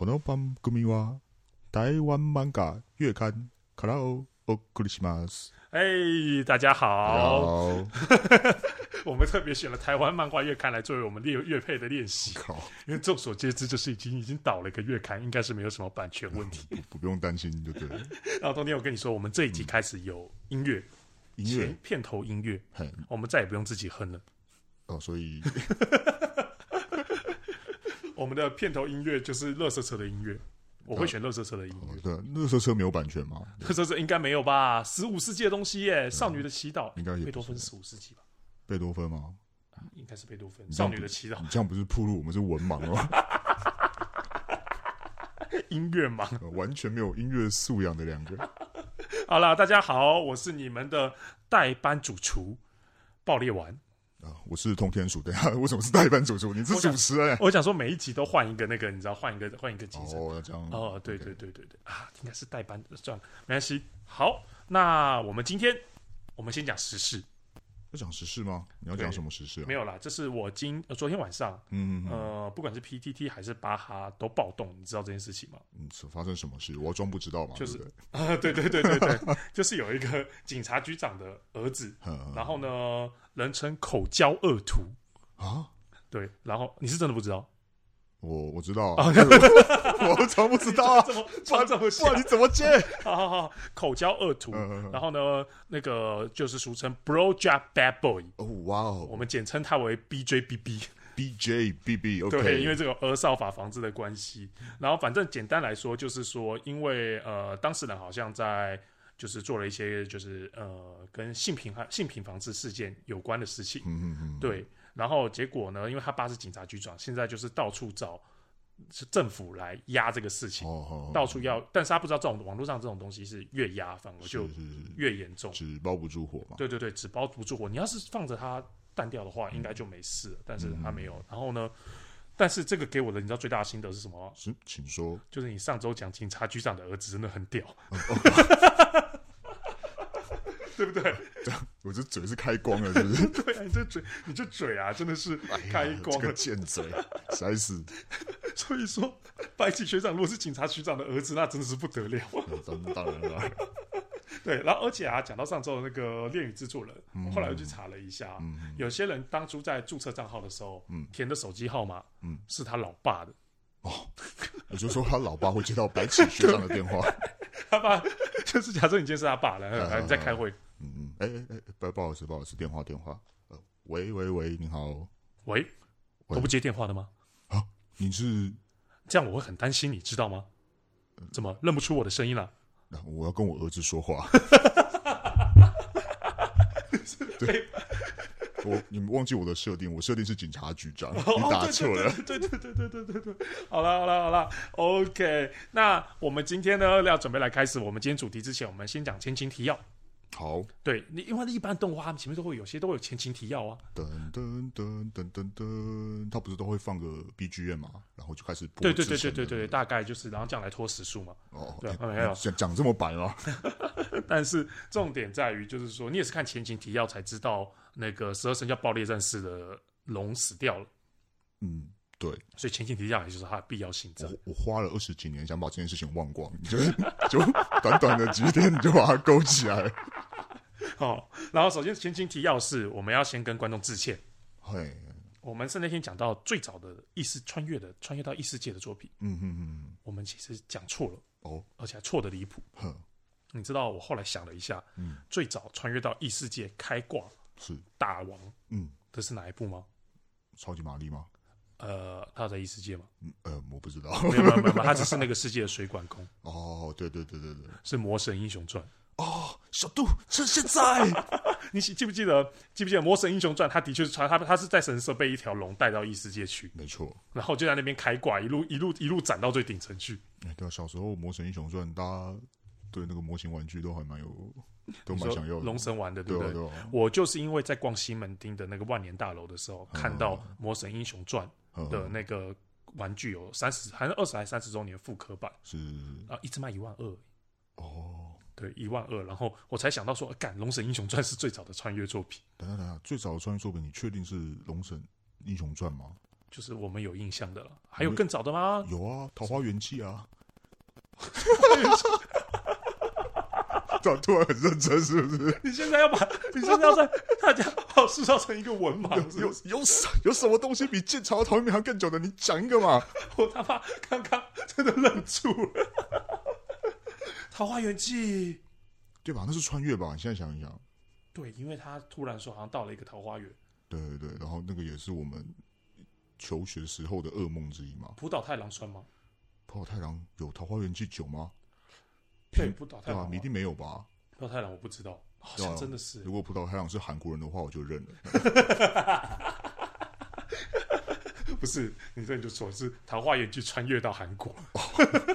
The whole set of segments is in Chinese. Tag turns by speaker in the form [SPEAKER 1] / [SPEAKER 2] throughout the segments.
[SPEAKER 1] この番组は台湾漫画月刊からお送りします。
[SPEAKER 2] 哎，大家好！
[SPEAKER 1] 好，
[SPEAKER 2] 我们特别选了台湾漫画月刊来作为我们练月配的练习，
[SPEAKER 1] 靠，
[SPEAKER 2] 因为众所皆知，就是已经已经倒了一个月刊，应该是没有什么版权问题。
[SPEAKER 1] 不不用担心，就对了。
[SPEAKER 2] 然后冬天我跟你说，我们这一集开始有音乐，
[SPEAKER 1] 音乐，
[SPEAKER 2] 前片头音乐，
[SPEAKER 1] 嘿，
[SPEAKER 2] 我们再也不用自己哼了。
[SPEAKER 1] 哦，所以
[SPEAKER 2] 我们的片头音乐就是乐色车的音乐，我会选乐色车的音
[SPEAKER 1] 哦
[SPEAKER 2] 乐。
[SPEAKER 1] 对，乐色车没有版权吗？
[SPEAKER 2] 乐色车应该没有吧？十五世纪的东西耶，少女的祈
[SPEAKER 1] 祷，应该
[SPEAKER 2] 贝多芬十五世纪吧？
[SPEAKER 1] 贝多芬吗？
[SPEAKER 2] 应该是贝多芬。少女的祈祷，
[SPEAKER 1] 你这样不是暴露我们是文盲吗？
[SPEAKER 2] 音乐盲。
[SPEAKER 1] 呃完全没有音乐素养的两个。
[SPEAKER 2] 好啦，大家好，我是你们的代班主厨爆裂丸。
[SPEAKER 1] 啊，我是通天鼠。等一下，为什么是代班主厨？你是主持人、欸？
[SPEAKER 2] 我想说每一集都换一个那个，你知道，换一个换一个精神。
[SPEAKER 1] 哦，这样。
[SPEAKER 2] 哦，对对对对对啊，应该是代班的，算了，没关系。好，那我们今天我们先讲时事，
[SPEAKER 1] 要讲时事吗？你要讲什么时事啊？
[SPEAKER 2] 没有啦，这是我今、呃、昨天晚上，
[SPEAKER 1] 嗯，嗯嗯，
[SPEAKER 2] 呃，不管是 PTT 还是巴哈都暴动，你知道这件事情吗？
[SPEAKER 1] 嗯，是发生什么事？我装不知道嘛？
[SPEAKER 2] 就是啊，对对对对对，就是有一个警察局长的儿子，然后呢，人称口交恶徒，
[SPEAKER 1] 啊，
[SPEAKER 2] 对，然后你是真的不知道？
[SPEAKER 1] 我我知道
[SPEAKER 2] 哦
[SPEAKER 1] 啊，但是我 我怎么不知道啊？
[SPEAKER 2] 怎么穿
[SPEAKER 1] 这
[SPEAKER 2] 么
[SPEAKER 1] 哇你？怎么接？
[SPEAKER 2] 好好好，口交恶徒，然后呢，那个就是俗称 Bro Job Bad Boy，
[SPEAKER 1] 哦，哇哦
[SPEAKER 2] 我
[SPEAKER 1] 哦
[SPEAKER 2] 们简称他为 BJBB。
[SPEAKER 1] BJ BB OK，
[SPEAKER 2] 对，因为这个儿少法防治的关系。然后反正简单来说，就是说，因为呃，当事人好像在就是做了一些就是呃跟性平性平防治事件有关的事情，
[SPEAKER 1] 嗯嗯嗯，
[SPEAKER 2] 对。然后结果呢，因为他爸是警察局长，现在就是到处找是政府来压这个事情，
[SPEAKER 1] 哦哦，
[SPEAKER 2] 到处要，但是他不知道这种网络上这种东西是越压反而就越严重。
[SPEAKER 1] 纸包不住火嘛？
[SPEAKER 2] 对对对，纸包不住火。你要是放着它淡掉的话，应该就没事了。但是他没有。然后呢，但是这个给我的，你知道最大的心得是什么吗？
[SPEAKER 1] 是，请说。
[SPEAKER 2] 就是你上周讲警察局长的儿子真的很屌，对不对？
[SPEAKER 1] 我这嘴是开光了，是不是？
[SPEAKER 2] 对啊，你这嘴，你这嘴啊，真的是开光了。
[SPEAKER 1] 这个贱嘴，实在是，
[SPEAKER 2] 所以说，白起学长如果是警察局长的儿子，那真的是不得了。
[SPEAKER 1] 当当然了，
[SPEAKER 2] 对，然后而且啊，讲到上周的那个恋与制作人，我后来又去查了一下，
[SPEAKER 1] 嗯
[SPEAKER 2] 有些人当初在注册账号的时候，
[SPEAKER 1] 嗯
[SPEAKER 2] 填的手机号码，
[SPEAKER 1] 嗯
[SPEAKER 2] 是他老爸的。
[SPEAKER 1] 哦也就是说他老爸会接到白起学长的电话。
[SPEAKER 2] 他爸 就是假设你今天是他爸了，你在开会，
[SPEAKER 1] 嗯嗯，哎哎哎，不不好意思，不好意思，电话电话，呃，喂喂喂，你好，
[SPEAKER 2] 喂，
[SPEAKER 1] 喂
[SPEAKER 2] 都不接电话的吗？
[SPEAKER 1] 你是？
[SPEAKER 2] 这样我会很担心，你知道吗？怎么认不出我的声音了？
[SPEAKER 1] 那我要跟我儿子说话。
[SPEAKER 2] 对，
[SPEAKER 1] 我，你们忘记我的设定，我设定是警察局
[SPEAKER 2] 长，
[SPEAKER 1] 你打错了。
[SPEAKER 2] 对对对对对对对。好了好了好了，OK。那我们今天呢要准备来开始我们今天主题之前，我们先讲前情提要。
[SPEAKER 1] 好，
[SPEAKER 2] 对你，因为一般动画前面都会有些都有前情提要啊。
[SPEAKER 1] 噔噔噔噔噔噔，他不是都会放个 BGM 嘛，然后就开始播。对对对
[SPEAKER 2] 对对对，大概就是然后这样来拖时数嘛。
[SPEAKER 1] 哦，对，
[SPEAKER 2] 没有
[SPEAKER 1] 讲这么白吗？
[SPEAKER 2] 但是重点在于就是说，你也是看前情提要才知道。那个十二生肖爆裂战士的龙死掉了，
[SPEAKER 1] 嗯，对，
[SPEAKER 2] 所以前情提要也就是它的必要性在。
[SPEAKER 1] 我我花了二十几年想把这件事情忘光，你就 就短短的几天你就把它勾起来了。
[SPEAKER 2] 好，然后首先前情提要是我们要先跟观众致歉。
[SPEAKER 1] 嘿，
[SPEAKER 2] 我们是那天讲到最早的异世穿越的穿越到异世界的作品，
[SPEAKER 1] 嗯嗯嗯，
[SPEAKER 2] 我们其实讲错了，
[SPEAKER 1] 哦，
[SPEAKER 2] 而且还错的离谱。
[SPEAKER 1] 哼，
[SPEAKER 2] 你知道我后来想了一下，
[SPEAKER 1] 嗯，
[SPEAKER 2] 最早穿越到异世界开挂
[SPEAKER 1] 是，
[SPEAKER 2] 大王
[SPEAKER 1] 嗯，
[SPEAKER 2] 这是哪一部吗？
[SPEAKER 1] 超级玛丽吗？
[SPEAKER 2] 呃，他在异世界吗？
[SPEAKER 1] 嗯呃，我不知道。
[SPEAKER 2] 没有没有没有，他只是那个世界的水管工，
[SPEAKER 1] 哦，对对对对对，
[SPEAKER 2] 是《魔神英雄传》。
[SPEAKER 1] 哦，小杜是现在，
[SPEAKER 2] 你记不记得？记不记得《魔神英雄传》？他的确是穿他他是在神社被一条龙带到异世界去，
[SPEAKER 1] 没错。
[SPEAKER 2] 然后就在那边开挂，一路一路一路斩到最顶层去。
[SPEAKER 1] 哎，对啊，小时候《魔神英雄传》，大家对那个模型玩具都还蛮有，都蛮想要的。
[SPEAKER 2] 龙神玩的，对不对？
[SPEAKER 1] 对啊对啊，
[SPEAKER 2] 我就是因为在逛西门町的那个万年大楼的时候，看到《魔神英雄传》
[SPEAKER 1] 嗯
[SPEAKER 2] 的那个玩具有三十，还是二十还三十周年复刻版
[SPEAKER 1] 是
[SPEAKER 2] 啊，一直卖一万二，
[SPEAKER 1] 哦。
[SPEAKER 2] 对，一万二，然后我才想到说，干，《龙神英雄传》是最早的穿越作品。
[SPEAKER 1] 等等等下，最早的穿越作品，你确定是《龙神英雄传》吗？
[SPEAKER 2] 就是我们有印象的了。还有更早的吗？
[SPEAKER 1] 有啊，《桃花源记》啊。突然突然很认真，是不是？
[SPEAKER 2] 你现在要把你现在要在大家把我塑造成一个文盲，
[SPEAKER 1] 有有有什有什么东西比剑朝桃园还更久的？你讲一个嘛！
[SPEAKER 2] 我他妈刚刚真的愣住了。桃花源记，
[SPEAKER 1] 对吧？那是穿越吧？你现在想一想，
[SPEAKER 2] 对，因为他突然说好像到了一个桃花源。
[SPEAKER 1] 对对对，然后那个也是我们求学时候的噩梦之一嘛。
[SPEAKER 2] 浦岛太郎算吗？
[SPEAKER 1] 浦岛太郎有桃花源记九吗？
[SPEAKER 2] 对，浦岛太郎
[SPEAKER 1] 你一定没有吧？
[SPEAKER 2] 浦岛太郎我不知道，好像真的是。
[SPEAKER 1] 如果葡萄太郎是韩国人的话，我就认了。
[SPEAKER 2] 不是，你这你就说是桃花源记穿越到韩国。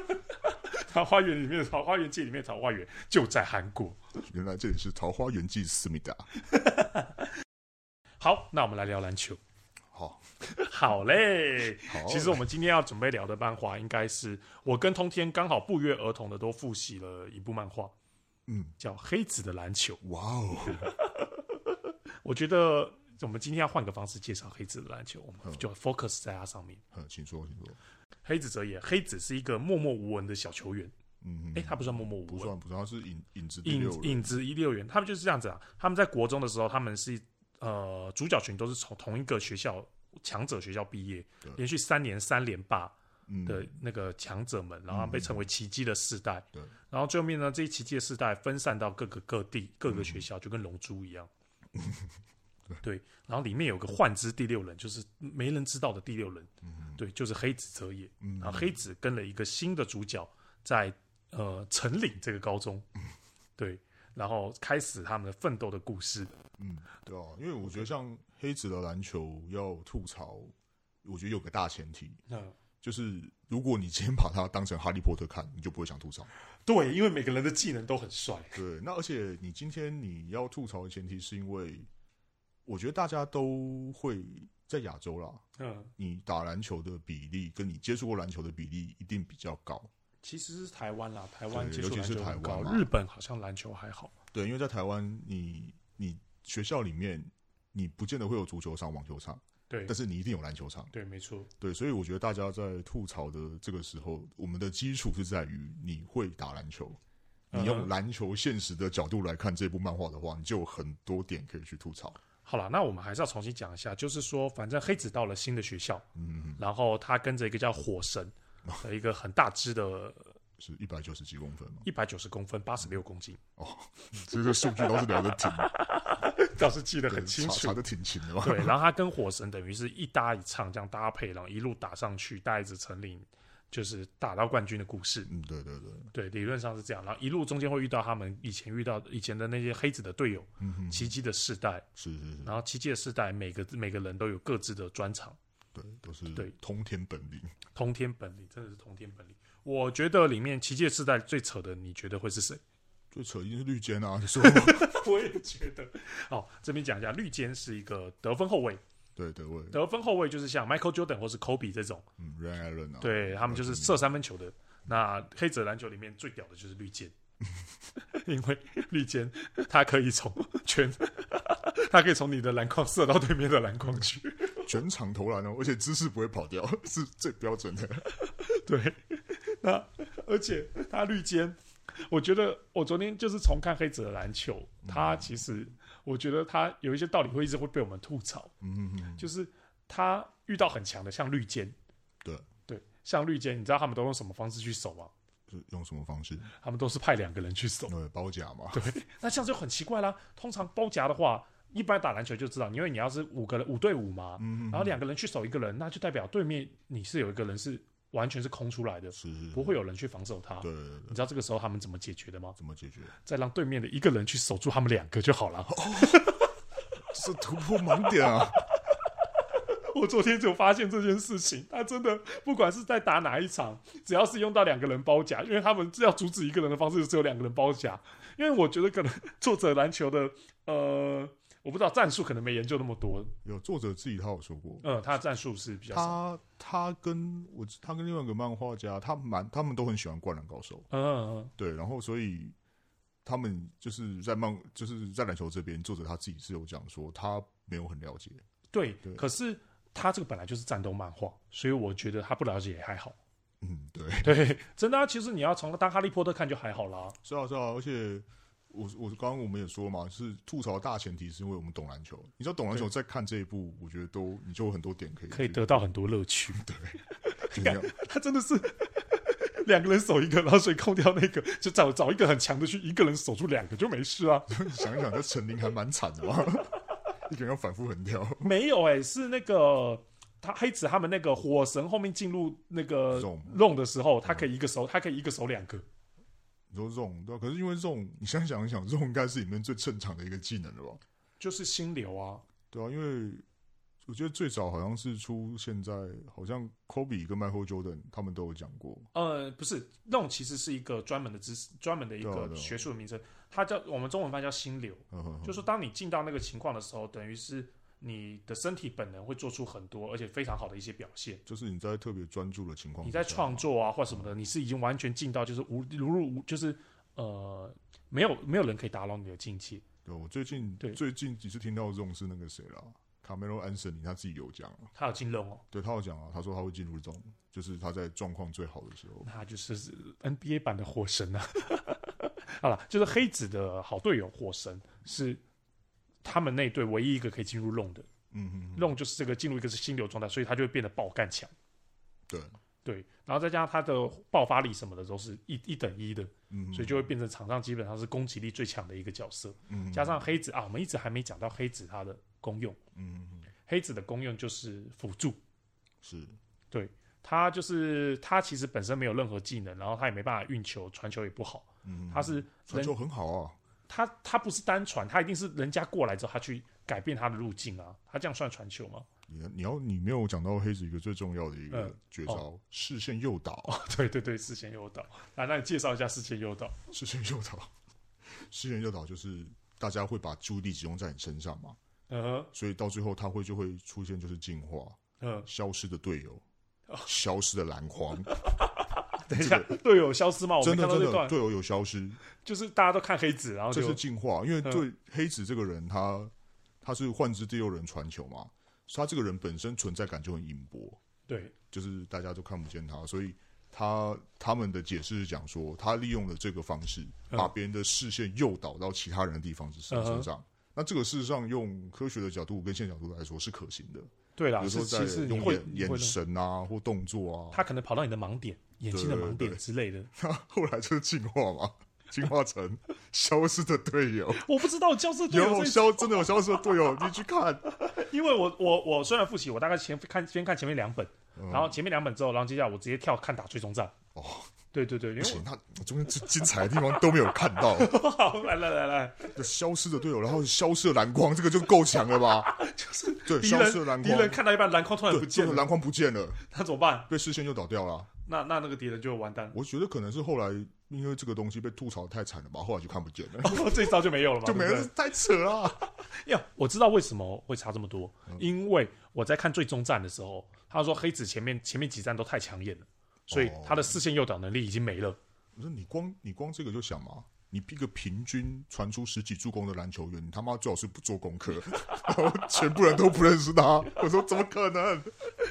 [SPEAKER 2] 桃花源里面的桃花源记里面桃花源就在韩国。
[SPEAKER 1] 原来这里是桃花源记思密达。
[SPEAKER 2] 好，那我们来聊篮球。
[SPEAKER 1] 好，
[SPEAKER 2] 好嘞。好，其实我们今天要准备聊的漫画，应该是我跟通天刚好不约而同的都复习了一部漫画，嗯，叫《黑子的篮球》。哇哦！我觉得我们今天要换个方式介绍《黑子的篮球》，我们就 focus 在它上面。
[SPEAKER 1] 嗯，请说，请说。
[SPEAKER 2] 黑子哲也，黑子是一个默默无闻的小球员。嗯，哎，他不算默默无闻，
[SPEAKER 1] 不算，不算，他是影影子
[SPEAKER 2] 影影子一六员。他们就是这样子啊。他们在国中的时候，他们是。呃，主角群都是从同一个学校强者学校毕业，连续三年三连霸的那个强者们，然后被称为奇迹的世代。对，然后最后面呢，这一奇迹的世代分散到各个各地各个学校，就跟龙珠一样。对，然后里面有个幻之第六人，就是没人知道的第六人。对，就是黑子哲也。然后黑子跟了一个新的主角在呃城岭这个高中。对。然后开始他们的奋斗的故事。
[SPEAKER 1] 嗯，对啊，因为我觉得像黑子的篮球要吐槽，我觉得有个大前提，嗯，就是如果你今天把它当成哈利波特看，你就不会想吐槽。
[SPEAKER 2] 对，因为每个人的技能都很帅。
[SPEAKER 1] 对，那而且你今天你要吐槽的前提是因为，我觉得大家都会在亚洲啦，嗯，你打篮球的比例跟你接触过篮球的比例一定比较高。
[SPEAKER 2] 其实是台湾啦，台湾尤其是台湾，日本好像篮球还好。
[SPEAKER 1] 对，因为在台湾，你你学校里面你不见得会有足球场、网球场，对，但是你一定有篮球场。
[SPEAKER 2] 对，没错。
[SPEAKER 1] 对，所以我觉得大家在吐槽的这个时候，我们的基础是在于你会打篮球，你用篮球现实的角度来看这部漫画的话，你就有很多点可以去吐槽。
[SPEAKER 2] 好了，那我们还是要重新讲一下，就是说，反正黑子到了新的学校，嗯，然后他跟着一个叫火神。一个很大只的，
[SPEAKER 1] 是一百九十几公分吗？
[SPEAKER 2] 一百九十公分，八十六公斤。
[SPEAKER 1] 哦，这个数据倒是聊得挺，
[SPEAKER 2] 倒是记得很清楚，
[SPEAKER 1] 查得挺清的嘛。
[SPEAKER 2] 对，然后他跟火神等于是一搭一唱这样搭配，然后一路打上去，带着城岭就是打到冠军的故事。
[SPEAKER 1] 嗯，对对对，
[SPEAKER 2] 对，理论上是这样。然后一路中间会遇到他们以前遇到以前的那些黑子的队友，嗯哼，奇迹的世代，是是是。然后奇迹的世代，每个每个人都有各自的专长。
[SPEAKER 1] 对，都是对通天本领，
[SPEAKER 2] 通天本领真的是通天本领。我觉得里面奇界世代最扯的，你觉得会是谁？
[SPEAKER 1] 最扯一定是绿间啊！你说，
[SPEAKER 2] 我也觉得。好，这边讲一下，绿间是一个得分后卫。
[SPEAKER 1] 对，得分
[SPEAKER 2] 得分后卫就是像 Michael Jordan 或是 Kobe 这种，
[SPEAKER 1] 嗯，Ray Allen 啊，
[SPEAKER 2] 对他们就是射三分球的。那黑子篮球里面最屌的就是绿间，因为绿间他可以从全，他可以从你的篮筐射到对面的篮筐去。
[SPEAKER 1] 全场投篮哦，而且姿势不会跑掉，是最标准的。
[SPEAKER 2] 对，那而且他绿肩，我觉得我昨天就是重看黑子的篮球，他其实我觉得他有一些道理会一直会被我们吐槽。嗯嗯，就是他遇到很强的，像绿肩，
[SPEAKER 1] 对
[SPEAKER 2] 对，像绿肩，你知道他们都用什么方式去守吗？
[SPEAKER 1] 是用什么方式？
[SPEAKER 2] 他们都是派两个人去守，
[SPEAKER 1] 对，包夹嘛。
[SPEAKER 2] 对，那这样就很奇怪啦。通常包夹的话。一般打篮球就知道，因为你要是五个人五对五嘛，嗯、然后两个人去守一个人，那就代表对面你是有一个人是完全是空出来的，是不会有人去防守他。对，对，对，你知道这个时候他们怎么解决的吗？
[SPEAKER 1] 怎么解决？
[SPEAKER 2] 再让对面的一个人去守住他们两个就好了。哦、
[SPEAKER 1] 是突破盲点啊！
[SPEAKER 2] 我昨天就发现这件事情，他真的不管是在打哪一场，只要是用到两个人包夹，因为他们要阻止一个人的方式就只有两个人包夹。因为我觉得可能作者篮球的呃。我不知道战术可能没研究那么多。
[SPEAKER 1] 有作者自己他有说过，
[SPEAKER 2] 嗯，他的战术是比较
[SPEAKER 1] 他他跟我他跟另外一个漫画家，他蛮他们都很喜欢灌篮高手，嗯嗯嗯，对，然后所以他们就是在漫就是在篮球这边，作者他自己是有讲说他没有很了解，
[SPEAKER 2] 对，对，可是他这个本来就是战斗漫画，所以我觉得他不了解也还好。
[SPEAKER 1] 嗯，对
[SPEAKER 2] 对，真的啊，其实你要从当哈利波特看就还好啦。
[SPEAKER 1] 是啊，是啊，而且我我刚刚我们也说嘛，是吐槽大前提是因为我们懂篮球。你知道懂篮球，再看这一部，我觉得都你就有很多点可以
[SPEAKER 2] 可以得到很多乐趣。
[SPEAKER 1] 对，
[SPEAKER 2] 他真的是两个人守一个，然后所以空掉那个，就找找一个很强的去一个人守住两个就没事啊。
[SPEAKER 1] 想一想，这陈琳还蛮惨的嘛，一个人要反复横跳。
[SPEAKER 2] 没有哎、欸，是那个。他黑子他们那个火神后面进入那个 zone 的时候，他可以一个手，他可以一个手两个。
[SPEAKER 1] 你说 zone 对，可是因为 zone，你现在想一想，zone 应该是里面最正常的一个技能了吧？
[SPEAKER 2] 就是心流啊，
[SPEAKER 1] 对啊，因为我觉得最早好像是出现在好像 Kobe 跟 Michael Jordan 他们都有讲过。
[SPEAKER 2] 呃，不是，zone 其实是一个专门的知识，专门的一个学术的名称，它叫我们中文翻叫心流。就是说当你进到那个情况的时候，等于是。你的身体本能会做出很多而且非常好的一些表现，
[SPEAKER 1] 就是你在特别专注的情况，
[SPEAKER 2] 你在创作啊或什么的，你是已经完全进到就是无如入无，就是呃没有没有人可以打扰你的境界。
[SPEAKER 1] 对，我最近对最近几次听到这种是那个谁了，卡梅隆安森尼他自己有讲，
[SPEAKER 2] 他有进入哦，
[SPEAKER 1] 对他有讲啊，他说他会进入这种，就是他在状况最好的时候，
[SPEAKER 2] 那就是 NBA 版的火神啊。好了，就是黑子的好队友火神是。他们那队唯一一个可以进入 zone 的，嗯嗯，zone 就是这个进入一个是心流状态，所以他就会变得爆干强。
[SPEAKER 1] 对
[SPEAKER 2] 对，然后再加上他的爆发力什么的都是一一等一的，嗯，所以就会变成场上基本上是攻击力最强的一个角色。嗯，加上黑子啊，我们一直还没讲到黑子他的功用。嗯，黑子的功用就是辅助，
[SPEAKER 1] 是
[SPEAKER 2] 对他就是他其实本身没有任何技能，然后他也没办法运球，传球也不好。嗯，他是
[SPEAKER 1] 传球很好啊。
[SPEAKER 2] 他他不是单传，他一定是人家过来之后，他去改变他的路径啊。他这样算传球吗？
[SPEAKER 1] 你你要你没有讲到黑子一个最重要的一个绝招，嗯哦、视线诱导、
[SPEAKER 2] 哦。对对对，视线诱导。来，那你介绍一下视线诱导。
[SPEAKER 1] 视线诱导，视线诱导就是大家会把注意力集中在你身上嘛。嗯哼。所以到最后他会就会出现就是进化，嗯，消失的队友，哦、消失的篮筐。
[SPEAKER 2] 等一下，队友消失吗？
[SPEAKER 1] 真的真的，队友有消失，
[SPEAKER 2] 就是大家都看黑子，然后
[SPEAKER 1] 这是进化，因为对黑子这个人，他他是幻之第六人传球嘛，他这个人本身存在感就很隐薄，
[SPEAKER 2] 对，就是
[SPEAKER 1] 大家都看不见他，所以他他们的解释是讲说，他利用了这个方式，把别人的视线诱导到其他人的地方是身身上。那这个事实上用科学的角度跟现实角度来说是可行的，
[SPEAKER 2] 对啦，
[SPEAKER 1] 比如说在用眼眼神啊或动作啊，
[SPEAKER 2] 他可能跑到你的盲点。眼睛的盲点之类的，
[SPEAKER 1] 他后来就是进化嘛，进化成消失的队友。
[SPEAKER 2] 我不知道消失队友
[SPEAKER 1] 有消，真的有消失的队友，你去看。
[SPEAKER 2] 因为我我我虽然复习，我大概前看先看前面两本，嗯、然后前面两本之后，然后接下来我直接跳看打最终战。哦，对对对，因为
[SPEAKER 1] 他中间最精彩的地方都没有看到。
[SPEAKER 2] 好，来来来来，
[SPEAKER 1] 消失的队友，然后消失的蓝光，这个就够强了吧？
[SPEAKER 2] 就是
[SPEAKER 1] 对，消失的蓝光，敌
[SPEAKER 2] 人看到一半，篮筐突然不见了，
[SPEAKER 1] 篮筐不见了，
[SPEAKER 2] 那怎么办？
[SPEAKER 1] 被视线又倒掉了。
[SPEAKER 2] 那那那个敌人就完蛋。
[SPEAKER 1] 我觉得可能是后来因为这个东西被吐槽太惨了吧，后来就看不见了。
[SPEAKER 2] 哦，这一招就没有了嘛？
[SPEAKER 1] 就没了，太扯了。
[SPEAKER 2] 呀，我知道为什么会差这么多，嗯、因为我在看最终战的时候，他说黑子前面前面几战都太抢眼了，所以他的视线诱导能力已经没了。
[SPEAKER 1] 我说、哦、你光你光这个就想嘛。你一个平均传出十几助攻的篮球员，你他妈最好是不做功课，然后全部人都不认识他。我说怎么可能？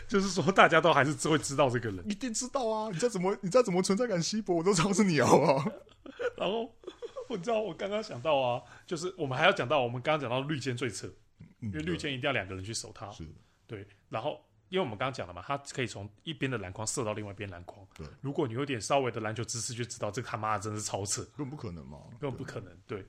[SPEAKER 2] 就是说大家都还是只会知道这个人，
[SPEAKER 1] 一定知道啊！你再怎么你再怎么存在感稀薄，我都知道是你好不好！
[SPEAKER 2] 然后我知道我刚刚想到啊，就是我们还要讲到我们刚刚讲到绿箭最扯，因为绿箭一定要两个人去守他，是对，然后。因为我们刚刚讲了嘛，他可以从一边的篮筐射到另外一边篮筐。对，如果你有点稍微的篮球知识，就知道这个他妈的真的是超扯，
[SPEAKER 1] 根本不可能嘛，
[SPEAKER 2] 根本不可能。对，对，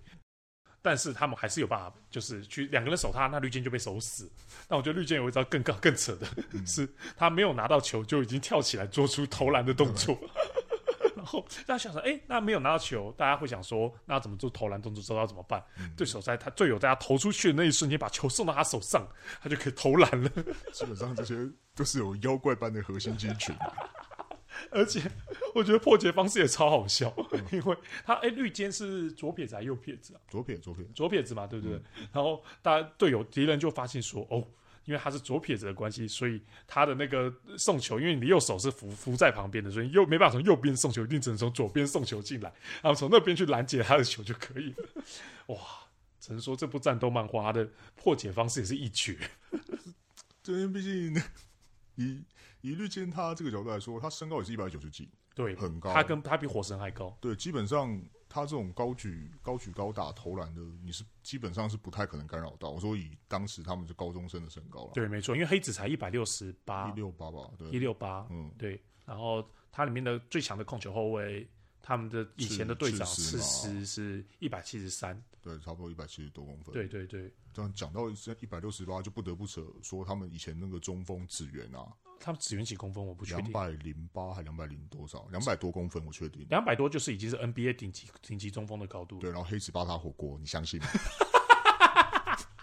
[SPEAKER 2] 但是他们还是有办法，就是去两个人守他，那绿箭就被守死。但我觉得绿箭有一招更高更扯的，嗯、是他没有拿到球就已经跳起来做出投篮的动作。然后大家想说，哎、欸，那没有拿到球，大家会想说，那怎么做投篮动作？知道怎么办？嗯、对手在他队友在他投出去的那一瞬间，把球送到他手上，他就可以投篮了。
[SPEAKER 1] 基本上这些都是有妖怪般的核心肌群，
[SPEAKER 2] 而且我觉得破解方式也超好笑，嗯、因为他哎、欸，绿箭是左撇子还是右撇子啊？
[SPEAKER 1] 左撇，左撇，
[SPEAKER 2] 左撇子嘛，对不对？嗯、然后大家队友敌人就发现说，哦。因为他是左撇子的关系，所以他的那个送球，因为你的右手是扶扶在旁边的，所以又没办法从右边送球，一定只能从左边送球进来，然后从那边去拦截他的球就可以了。哇，只能说这部战斗漫画的破解方式也是一绝。
[SPEAKER 1] 这边毕竟以以绿箭他这个角度来说，他身高也是一百九十几，
[SPEAKER 2] 对，
[SPEAKER 1] 很高。
[SPEAKER 2] 他跟他比火神还高。
[SPEAKER 1] 对，基本上他这种高举高举高打投篮的，你是基本上是不太可能干扰到。我说以当时他们是高中生的身高了，
[SPEAKER 2] 对，没错，因为黑子才一百六十八，
[SPEAKER 1] 一六八吧，对，
[SPEAKER 2] 一六八，嗯，对。然后他里面的最强的控球后卫，他们的以前的队长是是是一百七十三，
[SPEAKER 1] 对，差不多一百七十多公分。
[SPEAKER 2] 对对对，
[SPEAKER 1] 这样讲到一百六十八，就不得不扯说他们以前那个中锋指原啊，
[SPEAKER 2] 他们只远几公分我不确定，
[SPEAKER 1] 两百零八还两百零多少？两百多公分我确定，
[SPEAKER 2] 两百多就是已经是 NBA 顶级顶级中锋的高度。
[SPEAKER 1] 对，然后黑子巴塔火锅，你相信吗？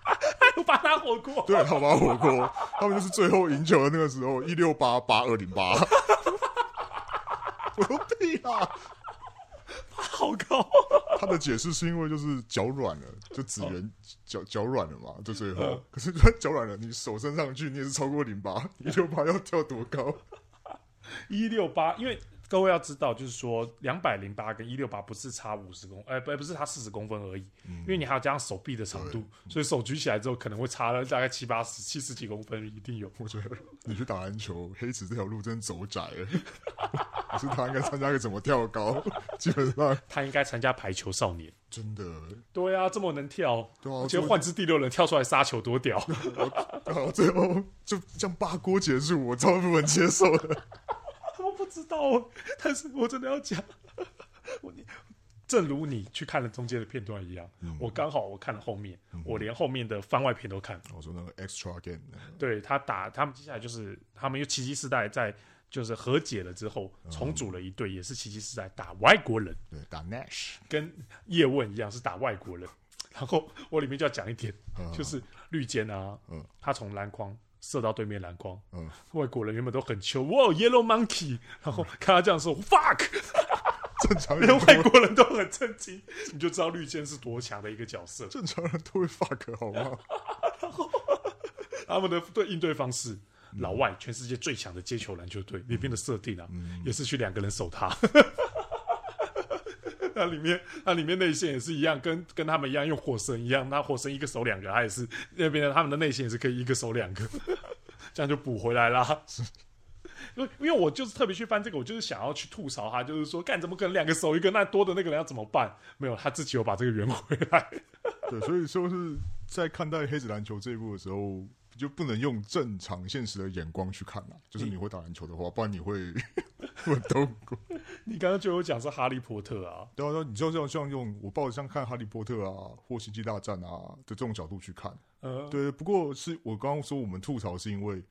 [SPEAKER 2] 还有巴塔火锅？
[SPEAKER 1] 对，还有巴塔火锅，他们就是最后赢球的那个时候，一六八八二零八。我说屁啊！
[SPEAKER 2] 好高！
[SPEAKER 1] 他的解释是因为就是脚软了，就指原脚脚软了嘛，就最后。
[SPEAKER 2] 嗯、
[SPEAKER 1] 可是他脚软了，你手伸上去，你也是超过零八一六八要跳多高？
[SPEAKER 2] 一六八，因为。各位要知道，就是说两百零八跟一六八不是差五十公，哎、欸，不，不是差四十公分而已，嗯、因为你还要加上手臂的长度，所以手举起来之后可能会差了大概七八十、七十几公分，一定有。
[SPEAKER 1] 我觉得你去打篮球，黑子这条路真走窄了。可是他应该参加个怎么跳高？基本上
[SPEAKER 2] 他应该参加排球少年。
[SPEAKER 1] 真的？
[SPEAKER 2] 对啊，这么能跳，
[SPEAKER 1] 对啊，
[SPEAKER 2] 就换至第六人跳出来杀球多屌！
[SPEAKER 1] 然后最后就这样八锅结束，我超不能接受的。
[SPEAKER 2] 不知道，但是我真的要讲，我你正如你去看了中间的片段一样，嗯、我刚好我看了后面，嗯、我连后面的番外片都看。
[SPEAKER 1] 我说那个 extra game，
[SPEAKER 2] 对他打他们接下来就是他们又奇迹世代在就是和解了之后重组了一队，嗯、也是奇迹世代打外国人，
[SPEAKER 1] 对，打 Nash
[SPEAKER 2] 跟叶问一样是打外国人。然后我里面就要讲一点，嗯、就是绿箭啊，嗯、他从篮筐。射到对面篮筐，嗯，外国人原本都很球，哇，Yellow Monkey，然后看他这样说，fuck，
[SPEAKER 1] 正常
[SPEAKER 2] 连外国人都很震惊，你就知道绿箭是多强的一个角色。
[SPEAKER 1] 正常人都会 fuck 好吗？
[SPEAKER 2] 然 后他们的对应对方式，老外全世界最强的接球篮球队里面的设定啊，也是去两个人守他。那里面，那里面内线也是一样，跟跟他们一样用火神一样，那火神一个守两个，他也是那边的他们的内线也是可以一个守两个，这样就补回来啦。因为因为我就是特别去翻这个，我就是想要去吐槽他，就是说干怎么可能两个守一个，那多的那个人要怎么办？没有，他自己有把这个圆回来。
[SPEAKER 1] 对，所以说是在看待黑子篮球这一部的时候。就不能用正常现实的眼光去看嘛？就是你会打篮球的话，不然你会 很痛苦。
[SPEAKER 2] 你刚刚就有讲是哈利波特啊，
[SPEAKER 1] 对啊，你就这样像用我抱着像看哈利波特啊或星际大战啊的这种角度去看。嗯，对。不过是我刚刚说我们吐槽是因为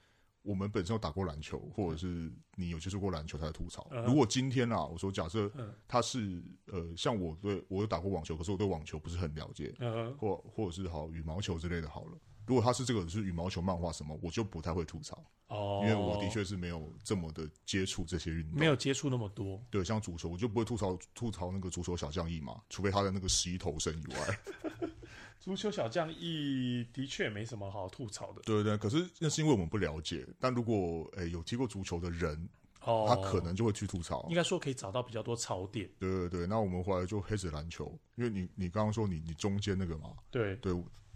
[SPEAKER 1] 我们本身有打过篮球，或者是你有接触过篮球才吐槽。如果今天啊，我说假设他是呃，像我对我有打过网球，可是我对网球不是很了解，嗯，或或者是好羽毛球之类的，好了。如果他是这个是羽毛球漫画什么，我就不太会吐槽哦，因为我的确是没有这么的接触这些运动，
[SPEAKER 2] 没有接触那么多。
[SPEAKER 1] 对，像足球，我就不会吐槽吐槽那个足球小将一嘛，除非他的那个十一投身以外。
[SPEAKER 2] 足球小将一的确没什么好吐槽的。
[SPEAKER 1] 对对，可是那是因为我们不了解。但如果诶有踢过足球的人，哦，他可能就会去吐槽。
[SPEAKER 2] 应该说可以找到比较多槽点。
[SPEAKER 1] 对对对，那我们回来就黑子篮球，因为你你刚刚说你你中间那个嘛，
[SPEAKER 2] 对
[SPEAKER 1] 对。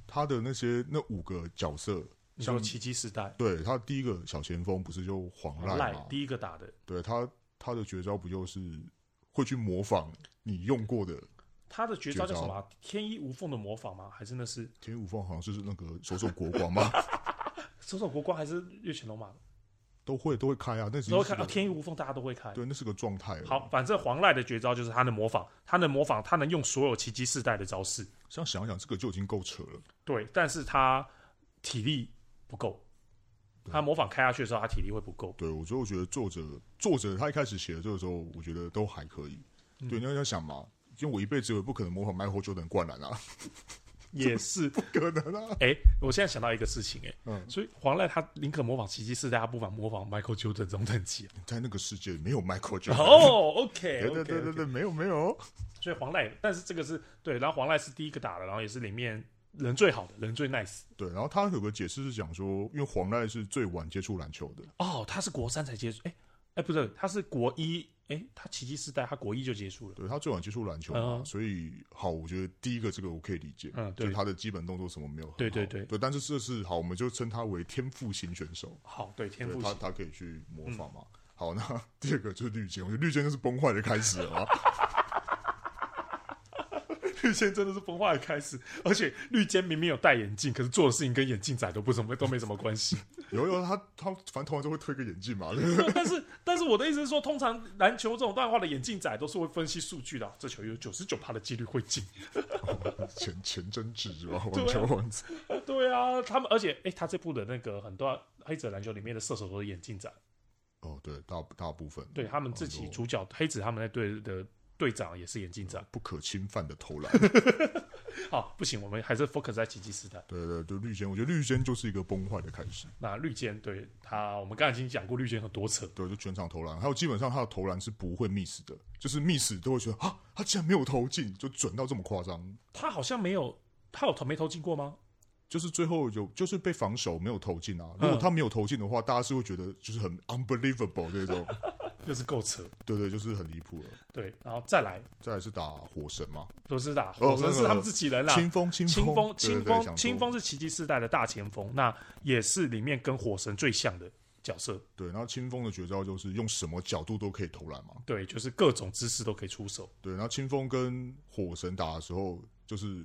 [SPEAKER 1] 他的那些那五个角色，
[SPEAKER 2] 像奇迹世代，
[SPEAKER 1] 对他第一个小前锋不是就黄赖嘛？
[SPEAKER 2] 第一个打的，
[SPEAKER 1] 对他他的绝招不就是会去模仿你用过的？
[SPEAKER 2] 他的绝招叫什么？天衣无缝的模仿吗？还是那是
[SPEAKER 1] 天衣无缝？好像是那个手手国光吗？
[SPEAKER 2] 手手国光还是月前龙马？
[SPEAKER 1] 都会都会开啊，那是
[SPEAKER 2] 都会开啊，天衣无缝，大家都会开。
[SPEAKER 1] 对，那是个状态。
[SPEAKER 2] 好，反正黄赖的绝招就是他能模仿，他能模仿，他能用所有奇迹世代的招式。
[SPEAKER 1] 这样想想，这个就已经够扯了。
[SPEAKER 2] 对，但是他体力不够，他模仿开下去的时候，他体力会不够。
[SPEAKER 1] 对，我觉得我觉得作者作者他一开始写的这个时候，我觉得都还可以。嗯、对，你要要想嘛，因为我一辈子也不可能模仿 Michael Jordan 灌篮啊。
[SPEAKER 2] 也是
[SPEAKER 1] 不可能啊！
[SPEAKER 2] 哎、欸，我现在想到一个事情、欸，哎，嗯，所以黄赖他宁可模仿奇迹世代，他不妨模仿 Michael Jordan 这种等级。
[SPEAKER 1] 在那个世界没有 Michael Jordan
[SPEAKER 2] 哦，OK，
[SPEAKER 1] 对对对对对，没有没有。
[SPEAKER 2] 所以黄赖，但是这个是对，然后黄赖是第一个打的，然后也是里面人最好的，人最 nice。
[SPEAKER 1] 对，然后他有个解释是讲说，因为黄赖是最晚接触篮球的。
[SPEAKER 2] 哦，他是国三才接触，哎、欸、哎，欸、不是，他是国一哎，他奇迹时代，他国一就结束了，
[SPEAKER 1] 对，他最晚接触篮球嘛，所以好，我觉得第一个这个我可以理解，嗯，对，他的基本动作什么没有，
[SPEAKER 2] 对对对。
[SPEAKER 1] 对，但是这是好，我们就称他为天赋型选手，
[SPEAKER 2] 好，对，天赋型，
[SPEAKER 1] 他他可以去模仿嘛，好，那 第二个就是绿箭，我觉得绿箭就是崩坏的开始了。
[SPEAKER 2] 绿箭真的是风化的开始，而且绿箭明明有戴眼镜，可是做的事情跟眼镜仔都不怎么都没什么关系。
[SPEAKER 1] 有有，他他反正通常都会推个眼镜嘛。
[SPEAKER 2] 但是但是我的意思是说，通常篮球这种淡化的眼镜仔都是会分析数据的，这球有九十九趴的几率会进。
[SPEAKER 1] 前前真值是吧？网球王子。
[SPEAKER 2] 对啊，他们而且哎，他这部的那个很多黑子篮球里面的射手都是眼镜仔。
[SPEAKER 1] 哦，对，大大部分。
[SPEAKER 2] 对他们自己主角黑子他们那队的。队长也是眼镜仔，
[SPEAKER 1] 不可侵犯的投篮。
[SPEAKER 2] 好，不行，我们还是 focus 在奇迹时代。
[SPEAKER 1] 对对对，绿箭，我觉得绿箭就是一个崩坏的开始。
[SPEAKER 2] 那绿箭对他，我们刚才已经讲过，绿箭很多次，
[SPEAKER 1] 对，就全场投篮，还有基本上他的投篮是不会 miss 的，就是 miss 都会觉得啊，他竟然没有投进，就准到这么夸张。
[SPEAKER 2] 他好像没有，他有投没投进过吗？
[SPEAKER 1] 就是最后有，就是被防守没有投进啊。如果他没有投进的话，大家是会觉得就是很 unbelievable 这种。
[SPEAKER 2] 就是够扯，
[SPEAKER 1] 对对，就是很离谱了。
[SPEAKER 2] 对，然后再来，
[SPEAKER 1] 再来是打火神嘛？
[SPEAKER 2] 不是打火神，是他们自己人啦。
[SPEAKER 1] 清风，清风，
[SPEAKER 2] 清风，清风是奇迹世代的大前锋，那也是里面跟火神最像的角色。
[SPEAKER 1] 对，然后清风的绝招就是用什么角度都可以投篮嘛。
[SPEAKER 2] 对，就是各种姿势都可以出手。
[SPEAKER 1] 对，然后清风跟火神打的时候，就是。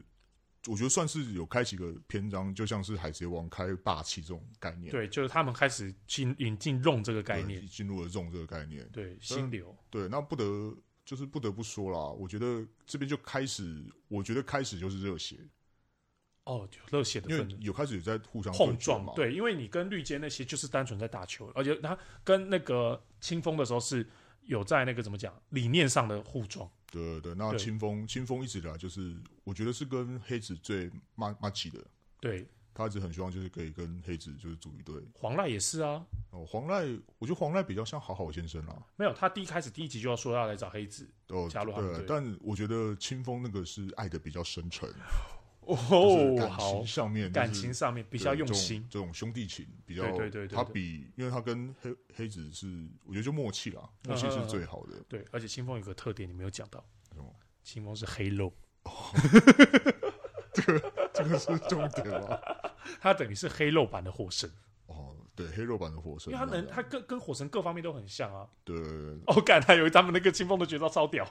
[SPEAKER 1] 我觉得算是有开启个篇章，就像是海贼王开霸气这种概念。
[SPEAKER 2] 对，就是他们开始进引进 ZONE 这个概念，
[SPEAKER 1] 进入了 ZONE 这个概念。
[SPEAKER 2] 对，心流。
[SPEAKER 1] 对，那不得就是不得不说啦，我觉得这边就开始，我觉得开始就是热血。
[SPEAKER 2] 哦，热血的，
[SPEAKER 1] 因为有开始有在互相
[SPEAKER 2] 碰撞嘛。对，因为你跟绿间那些就是单纯在打球，而且他跟那个清风的时候是有在那个怎么讲理念上的互撞。
[SPEAKER 1] 对对对，那清风清风一直以来就是，我觉得是跟黑子最麻麻吉的。
[SPEAKER 2] 对，
[SPEAKER 1] 他一直很希望就是可以跟黑子就是组一队。
[SPEAKER 2] 黄赖也是啊。
[SPEAKER 1] 哦，黄赖，我觉得黄赖比较像好好先生啊。
[SPEAKER 2] 没有，他第一开始第一集就要说要来找黑子哦，加入他们队。
[SPEAKER 1] 但我觉得清风那个是爱的比较深沉。
[SPEAKER 2] 哦，
[SPEAKER 1] 感情上面，
[SPEAKER 2] 感情上面比较用心，
[SPEAKER 1] 这种兄弟情比较，对对对，他比，因为他跟黑黑子是，我觉得就默契啦，默契是最好的。
[SPEAKER 2] 对，而且清风有个特点你没有讲到，清风是黑肉，
[SPEAKER 1] 这个这个是重点吗？
[SPEAKER 2] 他等于是黑肉版的火神。
[SPEAKER 1] 对，黑肉版的火神，
[SPEAKER 2] 因为他能，他跟跟火神各方面都很像啊。
[SPEAKER 1] 对，
[SPEAKER 2] 我感他有他们那个清风的绝招超屌。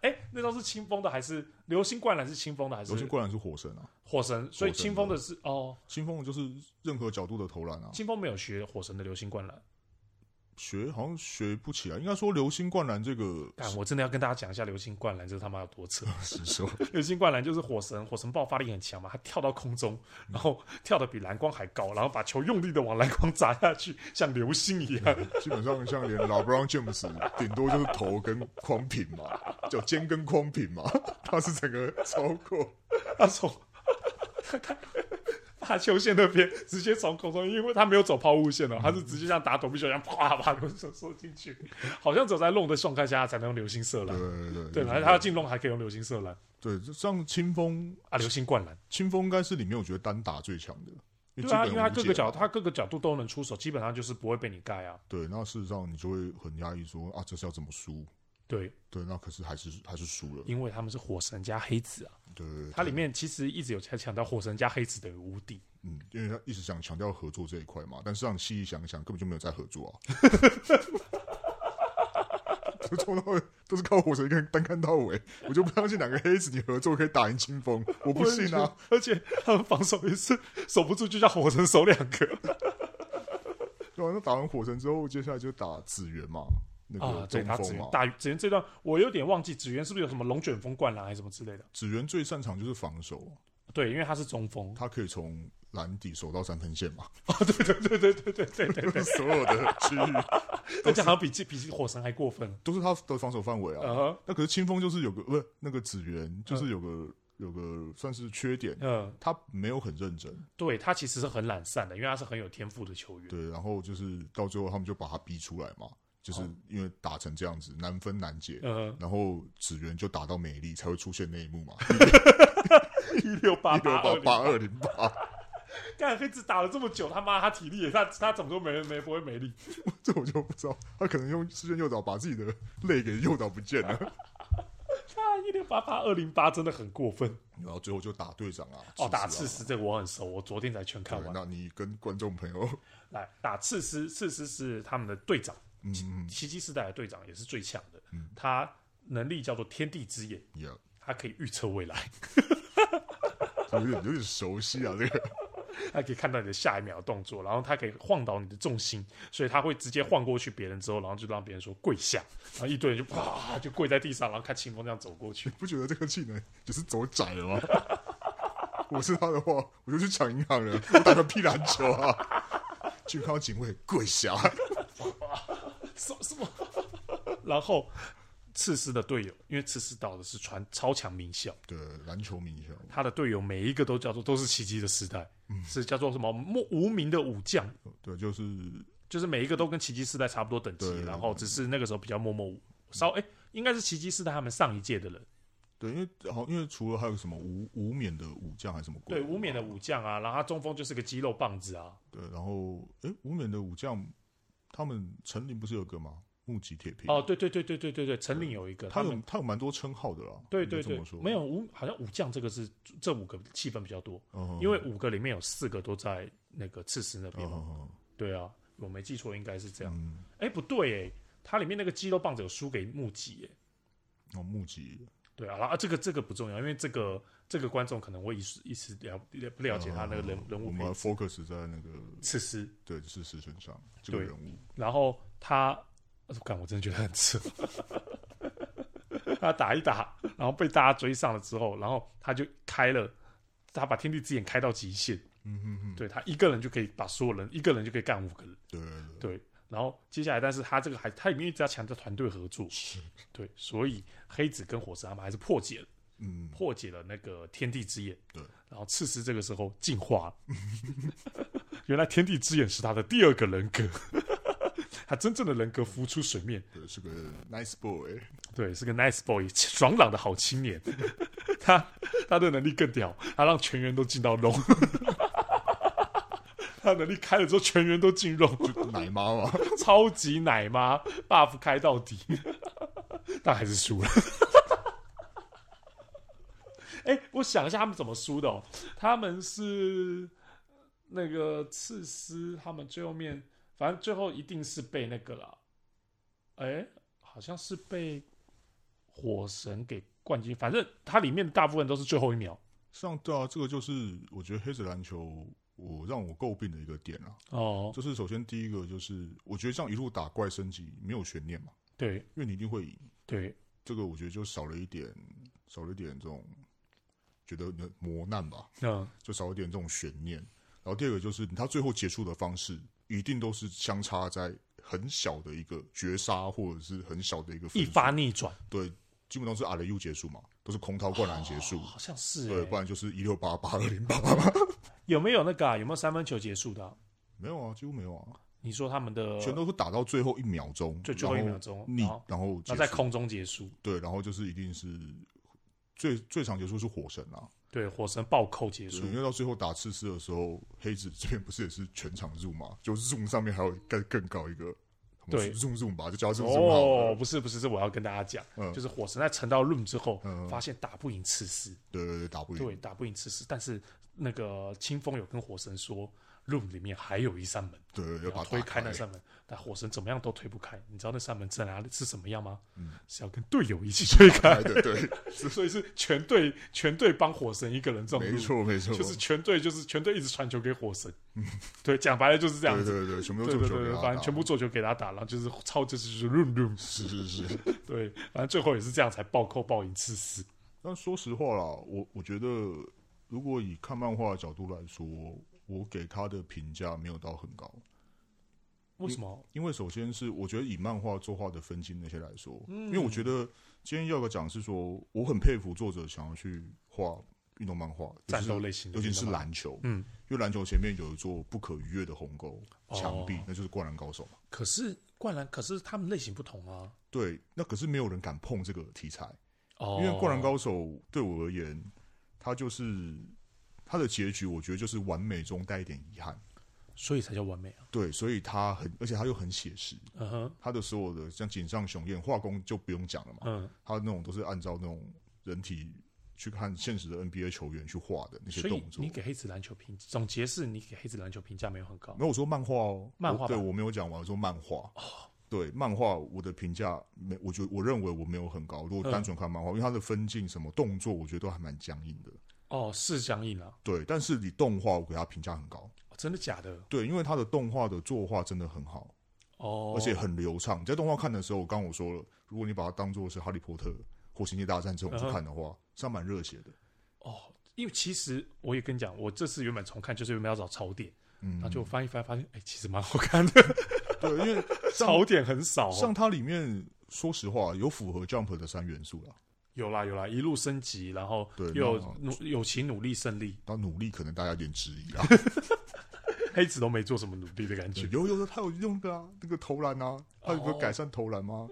[SPEAKER 2] 哎，那招是清风的还是流星灌篮？是清风的还是？
[SPEAKER 1] 流星灌篮是火神啊。
[SPEAKER 2] 火神，所以清风的是哦，
[SPEAKER 1] 清风就是任何角度的投篮啊。
[SPEAKER 2] 清风没有学火神的流星灌篮。
[SPEAKER 1] 学好像学不起来，应该说流星灌篮这个，
[SPEAKER 2] 但我真的要跟大家讲一下流星灌篮这个他妈有多扯。
[SPEAKER 1] 是说
[SPEAKER 2] 流星灌篮就是火神，火神爆发力很强嘛，他跳到空中，然后 跳的比蓝光还高，然后把球用力的往蓝光砸下去，像流星一样。
[SPEAKER 1] 基本上像连老布朗詹姆斯顶多就是头跟框平嘛，叫肩跟框平嘛，他是整个超过，
[SPEAKER 2] 他从他他。他球线那边直接从空中，因为他没有走抛物线哦，他是直接像打躲避球一样，啪把流星射进去。好像只有在龙的状态下才能用流星射
[SPEAKER 1] 篮。对
[SPEAKER 2] 对对，对，他要进龙还可以用流星射篮。
[SPEAKER 1] 对，像清风
[SPEAKER 2] 啊，流星灌篮，
[SPEAKER 1] 清风应该是里面我觉得单打最强的。
[SPEAKER 2] 对啊，因为他各个角，他各个角度都能出手，基本上就是不会被你盖啊。
[SPEAKER 1] 对，那事实上你就会很压抑说啊，这是要怎么输？
[SPEAKER 2] 对
[SPEAKER 1] 对，那可是还是还是输了，
[SPEAKER 2] 因为他们是火神加黑子啊。
[SPEAKER 1] 对，
[SPEAKER 2] 它里面其实一直有在强调火神加黑子的无敌。
[SPEAKER 1] 嗯，因为他一直想强调合作这一块嘛，但是让细细想一想，根本就没有在合作啊。从头到尾都是靠火神一个人单干到尾，我就不相信两个黑子你合作可以打赢清风，我不信啊！
[SPEAKER 2] 而且他们防守也是守不住，就叫火神守两个。
[SPEAKER 1] 对啊，那打完火神之后，接下来就打紫源嘛。那个
[SPEAKER 2] 啊，对，他紫源打紫源这段，我有点忘记紫源是不是有什么龙卷风灌篮还是什么之类的。
[SPEAKER 1] 紫源最擅长就是防守，
[SPEAKER 2] 对，因为他是中锋，
[SPEAKER 1] 他可以从篮底守到三分线嘛。
[SPEAKER 2] 啊，对对对对对对对对对，
[SPEAKER 1] 所有的区域，
[SPEAKER 2] 而且好像比比火神还过分，
[SPEAKER 1] 都是他的防守范围啊。那可是清风就是有个不是那个紫源，就是有个有个算是缺点，嗯，他没有很认真，
[SPEAKER 2] 对他其实是很懒散的，因为他是很有天赋的球员。
[SPEAKER 1] 对，然后就是到最后他们就把他逼出来嘛。就是因为打成这样子难分难解，嗯、然后紫源就打到美丽才会出现那一幕嘛，
[SPEAKER 2] 一六八
[SPEAKER 1] 八八二零八，
[SPEAKER 2] 干黑子打了这么久，他妈他体力也，他他怎么都没没不会没力？
[SPEAKER 1] 这我就不知道，他可能用视线诱导把自己的泪给诱导不见了。
[SPEAKER 2] 他 一六八八二零八真的很过分，
[SPEAKER 1] 然后最后就打队长啊！
[SPEAKER 2] 哦，打刺丝这个我很熟，我昨天才全看完。
[SPEAKER 1] 那你跟观众朋友
[SPEAKER 2] 来打刺丝，刺丝是他们的
[SPEAKER 1] 队长，
[SPEAKER 2] 奇迹世代的队长也是最强的，
[SPEAKER 1] 嗯，
[SPEAKER 2] 他能力叫做天地之眼，他可以预测未来，
[SPEAKER 1] 有点有点熟悉啊，这个。
[SPEAKER 2] 他可以看到你的下一秒的动作，然后他可以晃倒你的重心，所以他会直接晃过去别人之后，然后就让别人说跪下，然后一堆人就啪就跪在地上，然后看清风这样走过去。
[SPEAKER 1] 你不觉得这个技能只是走窄了吗？我是他的话，我就去抢银行了，我打个屁篮球啊！去看到警卫跪下？
[SPEAKER 2] 然后。刺丝的队友，因为刺丝到的是传超强名校，
[SPEAKER 1] 对篮球名校，
[SPEAKER 2] 他的队友每一个都叫做都是奇迹的时代，是叫做什么莫无名的武将，
[SPEAKER 1] 对，就是
[SPEAKER 2] 就是每一个都跟奇迹世代差不多等级，然后只是那个时候比较默默无稍哎，应该是奇迹世代他们上一届的人，
[SPEAKER 1] 对，因为好，因为除了还有什么无无冕的武将还是什么，
[SPEAKER 2] 对，无冕的武将啊，然后他中锋就是个肌肉棒子啊，
[SPEAKER 1] 对，然后哎，无冕的武将他们陈林不是有个吗？目击铁皮
[SPEAKER 2] 哦，对对对对对对对，陈岭有一个，
[SPEAKER 1] 他有他有蛮多称号的啦。
[SPEAKER 2] 对对对，没有武好像武将这个是这五个气氛比较多，因为五个里面有四个都在那个刺史那边嘛。对啊，我没记错应该是这样。哎，不对哎，他里面那个肌肉棒子有输给木吉哎。
[SPEAKER 1] 哦，木吉。
[SPEAKER 2] 对啊，啊这个这个不重要，因为这个这个观众可能会一时一时了不了解他那个人人物。
[SPEAKER 1] 我们 focus 在那个
[SPEAKER 2] 刺史，
[SPEAKER 1] 对刺史身上这个人物。
[SPEAKER 2] 然后他。我干，我真的觉得很扯。他打一打，然后被大家追上了之后，然后他就开了，他把天地之眼开到极限。
[SPEAKER 1] 嗯
[SPEAKER 2] 对他一个人就可以把所有人，一个人就可以干五个人。
[SPEAKER 1] 对
[SPEAKER 2] 对。然后接下来，但是他这个还，他里面一直要强调团队合作。对，所以黑子跟火神他们还是破解了，嗯，破解了那个天地之眼。
[SPEAKER 1] 对。
[SPEAKER 2] 然后赤石这个时候进化了，原来天地之眼是他的第二个人格。他真正的人格浮出水面，
[SPEAKER 1] 对，是个 nice boy，
[SPEAKER 2] 对，是个 nice boy，爽朗的好青年。他他的能力更屌，他让全员都进到龙。他能力开了之后，全员都进龙，
[SPEAKER 1] 奶妈嘛，
[SPEAKER 2] 超级奶妈 buff 开到底，但还是输了。哎、欸，我想一下他们怎么输的哦？他们是那个刺丝，他们最后面。反正最后一定是被那个了，哎、欸，好像是被火神给灌进。反正它里面的大部分都是最后一秒。
[SPEAKER 1] 上对啊，这个就是我觉得黑子篮球我让我诟病的一个点啊。
[SPEAKER 2] 哦，
[SPEAKER 1] 就是首先第一个就是我觉得这样一路打怪升级没有悬念嘛。
[SPEAKER 2] 对，
[SPEAKER 1] 因为你一定会赢。
[SPEAKER 2] 对，
[SPEAKER 1] 这个我觉得就少了一点，少了一点这种觉得磨难吧。
[SPEAKER 2] 嗯，
[SPEAKER 1] 就少了一点这种悬念。然后第二个就是他最后结束的方式。一定都是相差在很小的一个绝杀，或者是很小的一个
[SPEAKER 2] 一发逆转。
[SPEAKER 1] 对，基本上是阿雷 U 结束嘛，都是空掏灌篮结束，
[SPEAKER 2] 哦，好像是。
[SPEAKER 1] 对，不然就是一六八八二零八八。
[SPEAKER 2] 有没有那个、啊？有没有三分球结束的、啊？
[SPEAKER 1] 没有啊，几乎没有啊。
[SPEAKER 2] 你说他们的
[SPEAKER 1] 全都是打到最后一秒钟，
[SPEAKER 2] 最最后一秒钟
[SPEAKER 1] 逆，然后
[SPEAKER 2] 那在空中结束。
[SPEAKER 1] 对，然后就是一定是最最长结束是火神啊。
[SPEAKER 2] 对，火神暴扣结束，
[SPEAKER 1] 因为到最后打刺丝的时候，黑子这边不是也是全场 zoom 嘛？就是 zoom 上面还有更更高一个，
[SPEAKER 2] 对
[SPEAKER 1] ，zoom zoom 吧，就叫 zoom
[SPEAKER 2] 哦，不是不是，是我要跟大家讲，
[SPEAKER 1] 嗯、
[SPEAKER 2] 就是火神在沉到 room 之后，嗯、发现打不赢刺丝，
[SPEAKER 1] 对对对，打不赢，
[SPEAKER 2] 对，打不赢刺丝，但是那个清风有跟火神说。Room 里面还有一扇门，
[SPEAKER 1] 对，要把
[SPEAKER 2] 推开。那扇门，但火神怎么样都推不开。你知道那扇门在哪里是什么样吗？嗯，是要跟队友一起推开。的，
[SPEAKER 1] 对，
[SPEAKER 2] 所以是全队全队帮火神一个人这种，
[SPEAKER 1] 没错没错，
[SPEAKER 2] 就是全队就是全队一直传球给火神，嗯，对，讲白了就是这样子，
[SPEAKER 1] 对对对，全部做球给他打，
[SPEAKER 2] 反正全部做球给他打，然后就是超就是就是 room room，
[SPEAKER 1] 是是是，
[SPEAKER 2] 对，反正最后也是这样才暴扣暴赢致死。
[SPEAKER 1] 但说实话啦，我我觉得如果以看漫画的角度来说。我给他的评价没有到很高，
[SPEAKER 2] 为什么？
[SPEAKER 1] 因为首先是我觉得以漫画作画的分镜那些来说，因为我觉得今天要个讲是说，我很佩服作者想要去画运动漫画，
[SPEAKER 2] 战斗类型，
[SPEAKER 1] 尤其是篮球，嗯，因为篮球前面有一座不可逾越的鸿沟墙壁，那就是灌篮高手嘛。
[SPEAKER 2] 可是灌篮，可是他们类型不同啊。
[SPEAKER 1] 对，那可是没有人敢碰这个题材，哦因为灌篮高手对我而言，它就是。他的结局我觉得就是完美中带一点遗憾，
[SPEAKER 2] 所以才叫完美啊。
[SPEAKER 1] 对，所以他很，而且他又很写实。
[SPEAKER 2] 嗯哼，
[SPEAKER 1] 他的所有的像井上雄彦画工就不用讲了嘛。嗯，他那种都是按照那种人体去看现实的 NBA 球员去画的那些动作。
[SPEAKER 2] 你给黑子篮球评总结是，你给黑子篮球评价没有很高。
[SPEAKER 1] 没有，我说漫画哦，
[SPEAKER 2] 漫画。
[SPEAKER 1] 对我没有讲完，我说漫画。哦。对漫画，我的评价没，我觉得我认为我没有很高。如果单纯看漫画，嗯、因为它的分镜什么动作，我觉得都还蛮僵硬的。
[SPEAKER 2] 哦，是僵硬啊。
[SPEAKER 1] 对，但是你动画，我给他评价很高。
[SPEAKER 2] 哦。真的假的？
[SPEAKER 1] 对，因为他的动画的作画真的很好。哦。而且很流畅。你在动画看的时候，我刚刚我说了，如果你把它当做是《哈利波特》或《星际大战》这种去看的话，嗯、是蛮热血的。
[SPEAKER 2] 哦，因为其实我也跟你讲，我这次原本重看就是原本要找槽点，嗯，然后就翻一翻，发现哎，其实蛮好看的。
[SPEAKER 1] 对，因为
[SPEAKER 2] 槽点很少，哦，
[SPEAKER 1] 像它里面，说实话，有符合 Jump 的三元素啦。
[SPEAKER 2] 有啦有啦，一路升级，然后又有努友情、努力、胜利。
[SPEAKER 1] 到努力可能大家有点质疑啊，
[SPEAKER 2] 黑子都没做什么努力的感觉。
[SPEAKER 1] 有有的，他有用的啊，那个投篮啊，他有个改善投篮吗？哦、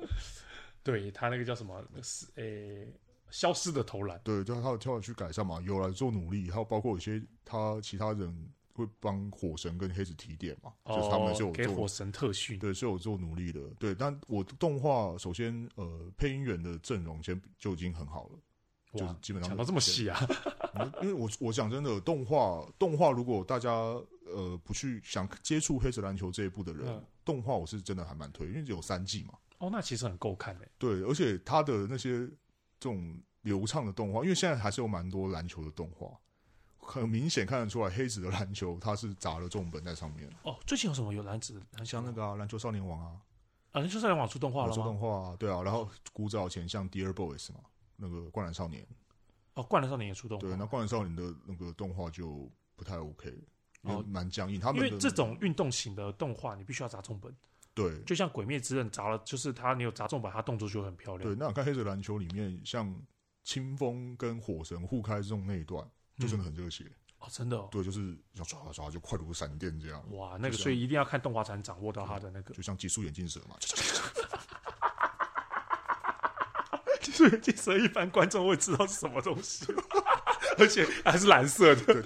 [SPEAKER 2] 对他那个叫什么？是诶、欸，消失的投篮。
[SPEAKER 1] 对，就他有跳去改善嘛，有来做努力，还有包括有些他其他人。会帮火神跟黑子提点嘛？哦、就是他们是有做
[SPEAKER 2] 给火神特训，
[SPEAKER 1] 对，是有做努力的。对，但我的动画首先呃，配音员的阵容先就已经很好了，就是基本上讲
[SPEAKER 2] 到这么细啊。
[SPEAKER 1] 因为我我讲真的，动画动画如果大家呃不去想接触黑子篮球这一部的人，嗯、动画我是真的还蛮推，因为只有三季嘛。
[SPEAKER 2] 哦，那其实很够看的。
[SPEAKER 1] 对，而且他的那些这种流畅的动画，因为现在还是有蛮多篮球的动画。很明显看得出来，黑子的篮球他是砸了重本在上面。
[SPEAKER 2] 哦，最近有什么有篮子？
[SPEAKER 1] 像那个啊，篮球少年王啊，
[SPEAKER 2] 啊，篮球少年王出动画了吗？
[SPEAKER 1] 出动画啊，对啊。然后古早前像 Dear Boys 嘛，那个灌篮少年。
[SPEAKER 2] 哦，灌篮少年也出动画。
[SPEAKER 1] 对，那灌篮少年的那个动画就不太 OK，哦，蛮僵硬。他们
[SPEAKER 2] 因为这种运动型的动画，你必须要砸重本。
[SPEAKER 1] 对，
[SPEAKER 2] 就像鬼灭之刃砸了，就是他你有砸重本，他动作就很漂亮。
[SPEAKER 1] 对，那我看黑子篮球里面，像清风跟火神互开这种那一段。就真的很热血
[SPEAKER 2] 哦，真的，
[SPEAKER 1] 对，就是要抓抓就快如闪电这样。
[SPEAKER 2] 哇，那个所以一定要看动画才能掌握到他的那个，
[SPEAKER 1] 就像极速眼镜蛇嘛。
[SPEAKER 2] 极速眼镜蛇一般观众会知道是什么东西，而且还是蓝色的。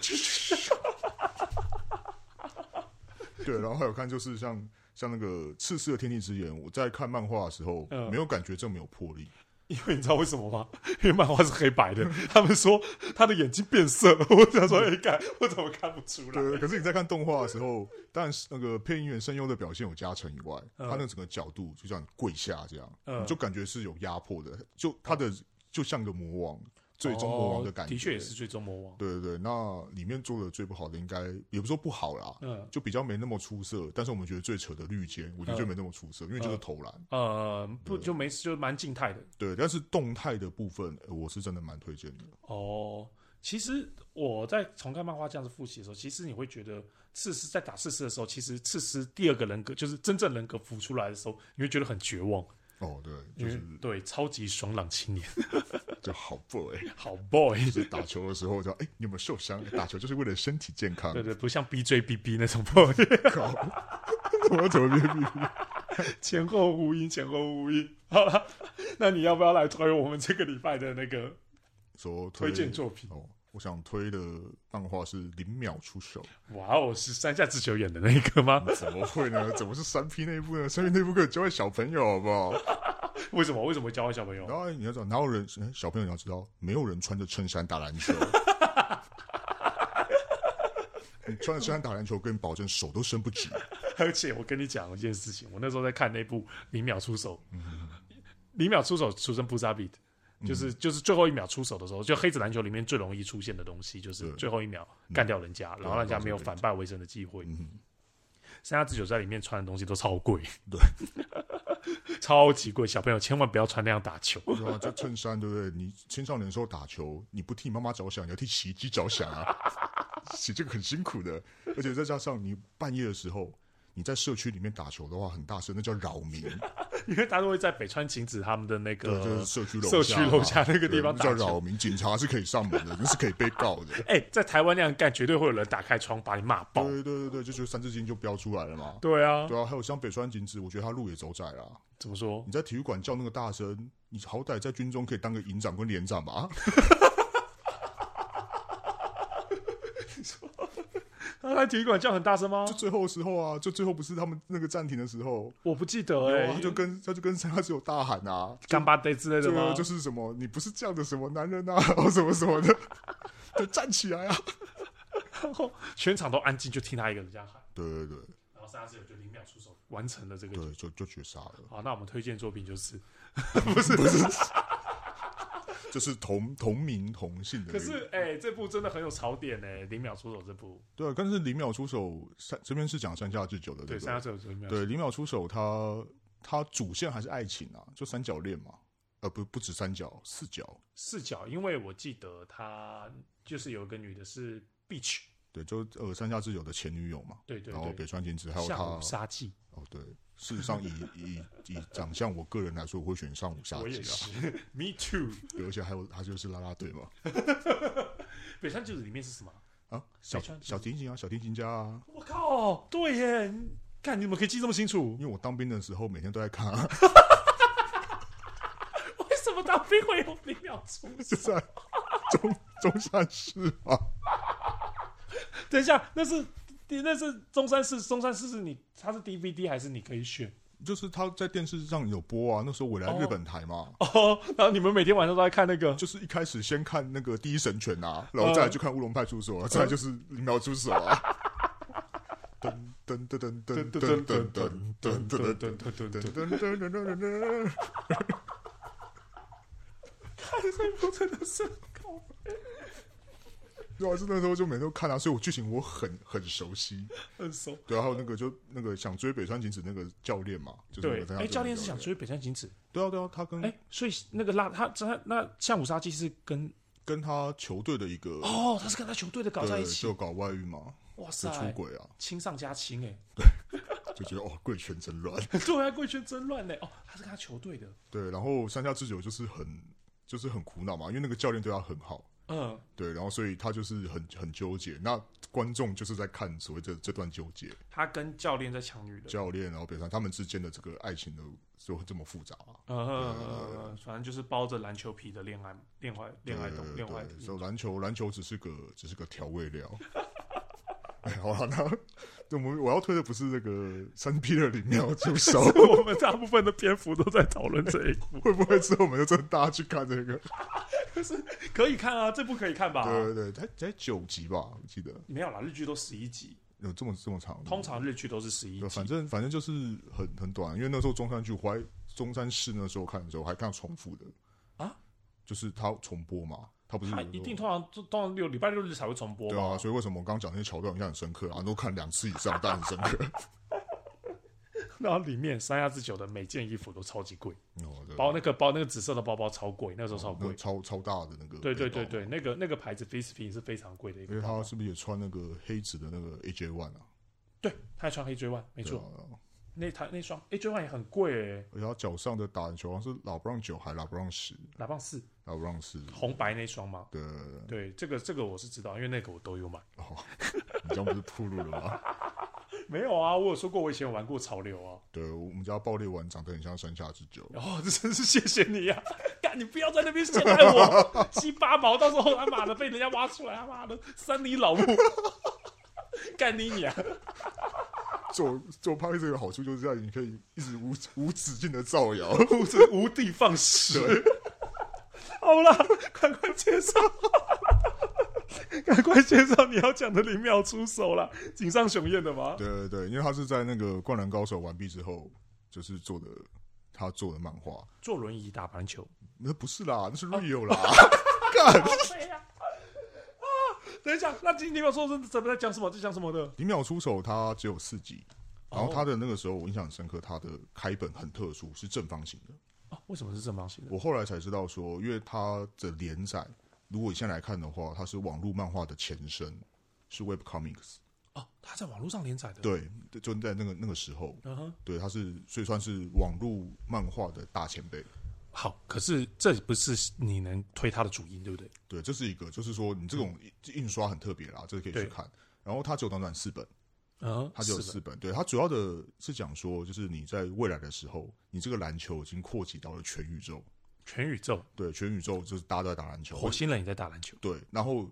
[SPEAKER 1] 对，然后还有看就是像像那个赤丝的天地之眼，我在看漫画的时候没有感觉这么有魄力。
[SPEAKER 2] 因为你知道为什么吗？因为漫画是黑白的，他们说他的眼睛变色了。我想说，哎，看我怎么看不出来？
[SPEAKER 1] 对，可是你在看动画的时候，当然是那个配音员声优的表现有加成以外，嗯、他那整个角度就像跪下这样，嗯、你就感觉是有压迫的，就他的就像个魔王。最终魔王的感觉，
[SPEAKER 2] 的确也是最终魔王。
[SPEAKER 1] 对对对，那里面做的最不好的，应该也不说不好啦，嗯，就比较没那么出色。但是我们觉得最扯的绿箭，我觉得就没那么出色，因为就是投篮。
[SPEAKER 2] 呃，不，就没就蛮静态的。
[SPEAKER 1] 对，但是动态的部分，我是真的蛮推荐的。
[SPEAKER 2] 哦，其实我在重看漫画这样子复习的时候，其实你会觉得刺丝在打刺丝的时候，其实刺丝第二个人格就是真正人格浮出来的时候，你会觉得很绝望。
[SPEAKER 1] 哦，对，就是
[SPEAKER 2] 对超级爽朗青年。
[SPEAKER 1] 就好 boy，
[SPEAKER 2] 好 boy，
[SPEAKER 1] 就是打球的时候就哎，你有没有受伤？打球就是为了身体健康。
[SPEAKER 2] 对对，不像 BJBB 那种 boy。
[SPEAKER 1] 我怎么 BJBB？
[SPEAKER 2] 前后呼应，前后呼应。好了，那你要不要来推我们这个礼拜的那个
[SPEAKER 1] 说
[SPEAKER 2] 推荐作品？
[SPEAKER 1] 哦，我想推的漫画是《零秒出手》。
[SPEAKER 2] 哇哦，是山下智久演的那个吗？
[SPEAKER 1] 怎么会呢？怎么是三 P 那一部呢？三 P 那一部可以教坏小朋友，好不好？
[SPEAKER 2] 为什么？为什么会教坏小朋友？
[SPEAKER 1] 然后你要知道，哪有人小朋友你要知道，没有人穿着衬衫打篮球。你穿着衬衫打篮球，跟你保证手都伸不直。
[SPEAKER 2] 而且我跟你讲一件事情，我那时候在看那部《零秒出手》，嗯，零秒出手出身布萨比特，就是就是最后一秒出手的时候，就黑子篮球里面最容易出现的东西，就是最后一秒干掉人家，然后人家没有反败为胜的机会。三下智久在里面穿的东西都超贵，
[SPEAKER 1] 对。
[SPEAKER 2] 超级贵，小朋友千万不要穿那样打球。
[SPEAKER 1] 对啊，这衬衫对不对？你青少年的时候打球，你不替妈妈着想，你要替洗衣机着想啊！洗这个很辛苦的，而且再加上你半夜的时候。你在社区里面打球的话，很大声，那叫扰民。
[SPEAKER 2] 因为大家都会在北川晴子他们的那个
[SPEAKER 1] 就是社区楼
[SPEAKER 2] 社区楼下那个地方打
[SPEAKER 1] 扰民。警察是可以上门的，那是可以被告的。
[SPEAKER 2] 哎、欸，在台湾那样干，绝对会有人打开窗把你骂爆。
[SPEAKER 1] 对对对对，就觉得三字经就飙出来了嘛。
[SPEAKER 2] 对啊，
[SPEAKER 1] 对啊，还有像北川晴子，我觉得他路也走窄了。
[SPEAKER 2] 怎么说？
[SPEAKER 1] 你在体育馆叫那个大声，你好歹在军中可以当个营长跟连长吧。
[SPEAKER 2] 在体育馆叫很大声吗？
[SPEAKER 1] 就最后的时候啊，就最后不是他们那个暂停的时候，
[SPEAKER 2] 我不记得哎、欸，
[SPEAKER 1] 他就跟他就跟山下智久大喊啊，
[SPEAKER 2] 干巴爹之类的吗？
[SPEAKER 1] 就是什么你不是这样的什么男人啊，然 后什么什么的，就站起来啊，
[SPEAKER 2] 然后全场都安静，就听他一个人这样喊。
[SPEAKER 1] 对对对，
[SPEAKER 2] 然后山下智久就零秒出手完成了这个，
[SPEAKER 1] 对，就就绝杀了。
[SPEAKER 2] 好，那我们推荐作品就是
[SPEAKER 1] 不是 不是。就是同同名同姓的。可
[SPEAKER 2] 是，哎、欸，这部真的很有槽点呢。零秒出手这部，
[SPEAKER 1] 对，但是零秒出手三这边是讲三下智久的，对，
[SPEAKER 2] 三下智久。
[SPEAKER 1] 对，零秒出手，他他主线还是爱情啊，就三角恋嘛，呃，不不止三角，四角，
[SPEAKER 2] 四角，因为我记得他就是有一个女的是 Beach，
[SPEAKER 1] 对，就呃山下智久的前女友嘛，
[SPEAKER 2] 对对，对，
[SPEAKER 1] 然后北川景子还有他
[SPEAKER 2] 杀技，
[SPEAKER 1] 哦，对。事实上以，以以以长相，我个人来说，我会选上武杀技啊。
[SPEAKER 2] Me too。
[SPEAKER 1] 而且还有他就是啦啦队嘛。
[SPEAKER 2] 北川景子里面是什么
[SPEAKER 1] 啊？小小提琴啊，小提琴家啊。
[SPEAKER 2] 我靠，对耶！看你怎么可以记这么清楚？
[SPEAKER 1] 因为我当兵的时候每天都在看啊。
[SPEAKER 2] 为什么当兵会有零秒出？
[SPEAKER 1] 就在中中山市啊。
[SPEAKER 2] 等一下，那是。那是中山市，中山市是你，它是 DVD 还是你可以选？
[SPEAKER 1] 就是他在电视上有播啊，那时候我来日本台嘛。
[SPEAKER 2] 哦，然后你们每天晚上都在看那个？
[SPEAKER 1] 就是一开始先看那个《第一神拳》啊，然后再来就看《乌龙派出所》，再来就是《零秒出手》啊。噔噔噔噔噔噔噔噔噔噔噔噔噔噔噔噔。
[SPEAKER 2] 看这部真的是靠
[SPEAKER 1] 对啊，是那时候就每天都看啊，所以我剧情我很很熟悉，
[SPEAKER 2] 很熟。
[SPEAKER 1] 对啊，还有那个就那个想追北川景子那个教练嘛，就是
[SPEAKER 2] 对，哎，教练是想追北川景子。
[SPEAKER 1] 对啊，对啊，他跟
[SPEAKER 2] 哎，所以那个拉他他那相武纱季是跟
[SPEAKER 1] 跟他球队的一个
[SPEAKER 2] 哦，他是跟他球队的搞在一起，
[SPEAKER 1] 就搞外遇嘛，
[SPEAKER 2] 哇塞，
[SPEAKER 1] 出轨啊，
[SPEAKER 2] 亲上加亲哎，
[SPEAKER 1] 对，就觉得哦，贵圈真乱，
[SPEAKER 2] 对啊，贵圈真乱呢，哦，他是跟他球队的，
[SPEAKER 1] 对，然后山下智久就是很就是很苦恼嘛，因为那个教练对他很好。
[SPEAKER 2] 嗯，
[SPEAKER 1] 对，然后所以他就是很很纠结，那观众就是在看所谓这这段纠结。
[SPEAKER 2] 他跟教练在抢女的，
[SPEAKER 1] 教练然后比如说他们之间的这个爱情的就会这么复杂啊。
[SPEAKER 2] 嗯嗯嗯，反正就是包着篮球皮的恋爱，恋爱恋爱的恋爱。
[SPEAKER 1] 所以篮球篮球只是个只是个调味料。哎，好了，那我们我要推的不是那个三 P 的零秒出手，
[SPEAKER 2] 我们大部分的篇幅都在讨论这一部，
[SPEAKER 1] 会不会之后我们就真的大家去看这个？
[SPEAKER 2] 可是可以看啊，这部可以看吧？
[SPEAKER 1] 对对对，才才九集吧，我记得。
[SPEAKER 2] 没有啦，日剧都十一集，
[SPEAKER 1] 有这么这么长？
[SPEAKER 2] 通常日剧都是十一集，
[SPEAKER 1] 反正反正就是很很短，因为那时候中山剧，我还中山市那时候看的时候，还看重复的啊，就是它重播嘛。他不是他
[SPEAKER 2] 一定通常通常六礼拜六日才会重播，
[SPEAKER 1] 对啊，所以为什么我刚刚讲那些桥段印象很深刻啊？都看两次以上，但很深刻。
[SPEAKER 2] 然后里面三亚之久的每件衣服都超级贵，
[SPEAKER 1] 哦，
[SPEAKER 2] 包那个包那个紫色的包包超贵，那时候超贵，
[SPEAKER 1] 超超大的那个，
[SPEAKER 2] 对对对对，那个那个牌子 Fishpin 是非常贵的一个。
[SPEAKER 1] 因为他是不是也穿那个黑紫的那个 AJ One 啊？
[SPEAKER 2] 对，他还穿黑 J One，没错。那台那双 AJ One 也很贵哎，
[SPEAKER 1] 而且他脚上的打篮球好像是老布朗九还老布朗十，
[SPEAKER 2] 老布朗四，
[SPEAKER 1] 老布朗四，
[SPEAKER 2] 红白那双吗？
[SPEAKER 1] 对
[SPEAKER 2] 对，这个这个我是知道，因为那个我都有买。
[SPEAKER 1] 哦，你这样不是铺路了吗？
[SPEAKER 2] 没有啊，我有说过我以前有玩过潮流啊。
[SPEAKER 1] 对，我们家爆裂丸长得很像山下智久。
[SPEAKER 2] 哦，这真是谢谢你呀、啊！干，你不要在那边陷害我，七八毛，到时候他妈的被人家挖出来，他妈的三里老木，干你娘！
[SPEAKER 1] 做做拍这个好处就是这样，你可以一直无无止境的造谣，
[SPEAKER 2] 无无地放矢。好了，赶快介绍，赶快介绍你要讲的零秒出手了，井上雄彦的吗？
[SPEAKER 1] 对对对，因为他是在那个《灌篮高手》完毕之后，就是做的他做的漫画，
[SPEAKER 2] 坐轮椅打篮球，
[SPEAKER 1] 那不是啦，那是 real 啦，干。
[SPEAKER 2] 等一下，那零秒出手是怎么在讲什么？在讲什么的？
[SPEAKER 1] 零秒出手，它只有四集，然后它的那个时候我印象很深刻，它的开本很特殊，是正方形的。
[SPEAKER 2] 哦，为什么是正方形的？
[SPEAKER 1] 我后来才知道说，因为它的连载，如果你现在来看的话，它是网络漫画的前身，是 Web Comics。
[SPEAKER 2] 哦，它在网络上连载的。
[SPEAKER 1] 对，就在那个那个时候，
[SPEAKER 2] 嗯哼，
[SPEAKER 1] 对，它是所以算是网络漫画的大前辈。
[SPEAKER 2] 好，可是这不是你能推它的主因，对不对？
[SPEAKER 1] 对，这是一个，就是说你这种印刷很特别啦，这个可以去看。然后它只有短短四本，
[SPEAKER 2] 嗯，
[SPEAKER 1] 它只有四本。对，它主要的是讲说，就是你在未来的时候，你这个篮球已经扩及到了全宇宙，
[SPEAKER 2] 全宇宙，
[SPEAKER 1] 对，全宇宙就是大家都在打篮球，
[SPEAKER 2] 火星人也在打篮球，
[SPEAKER 1] 对。然后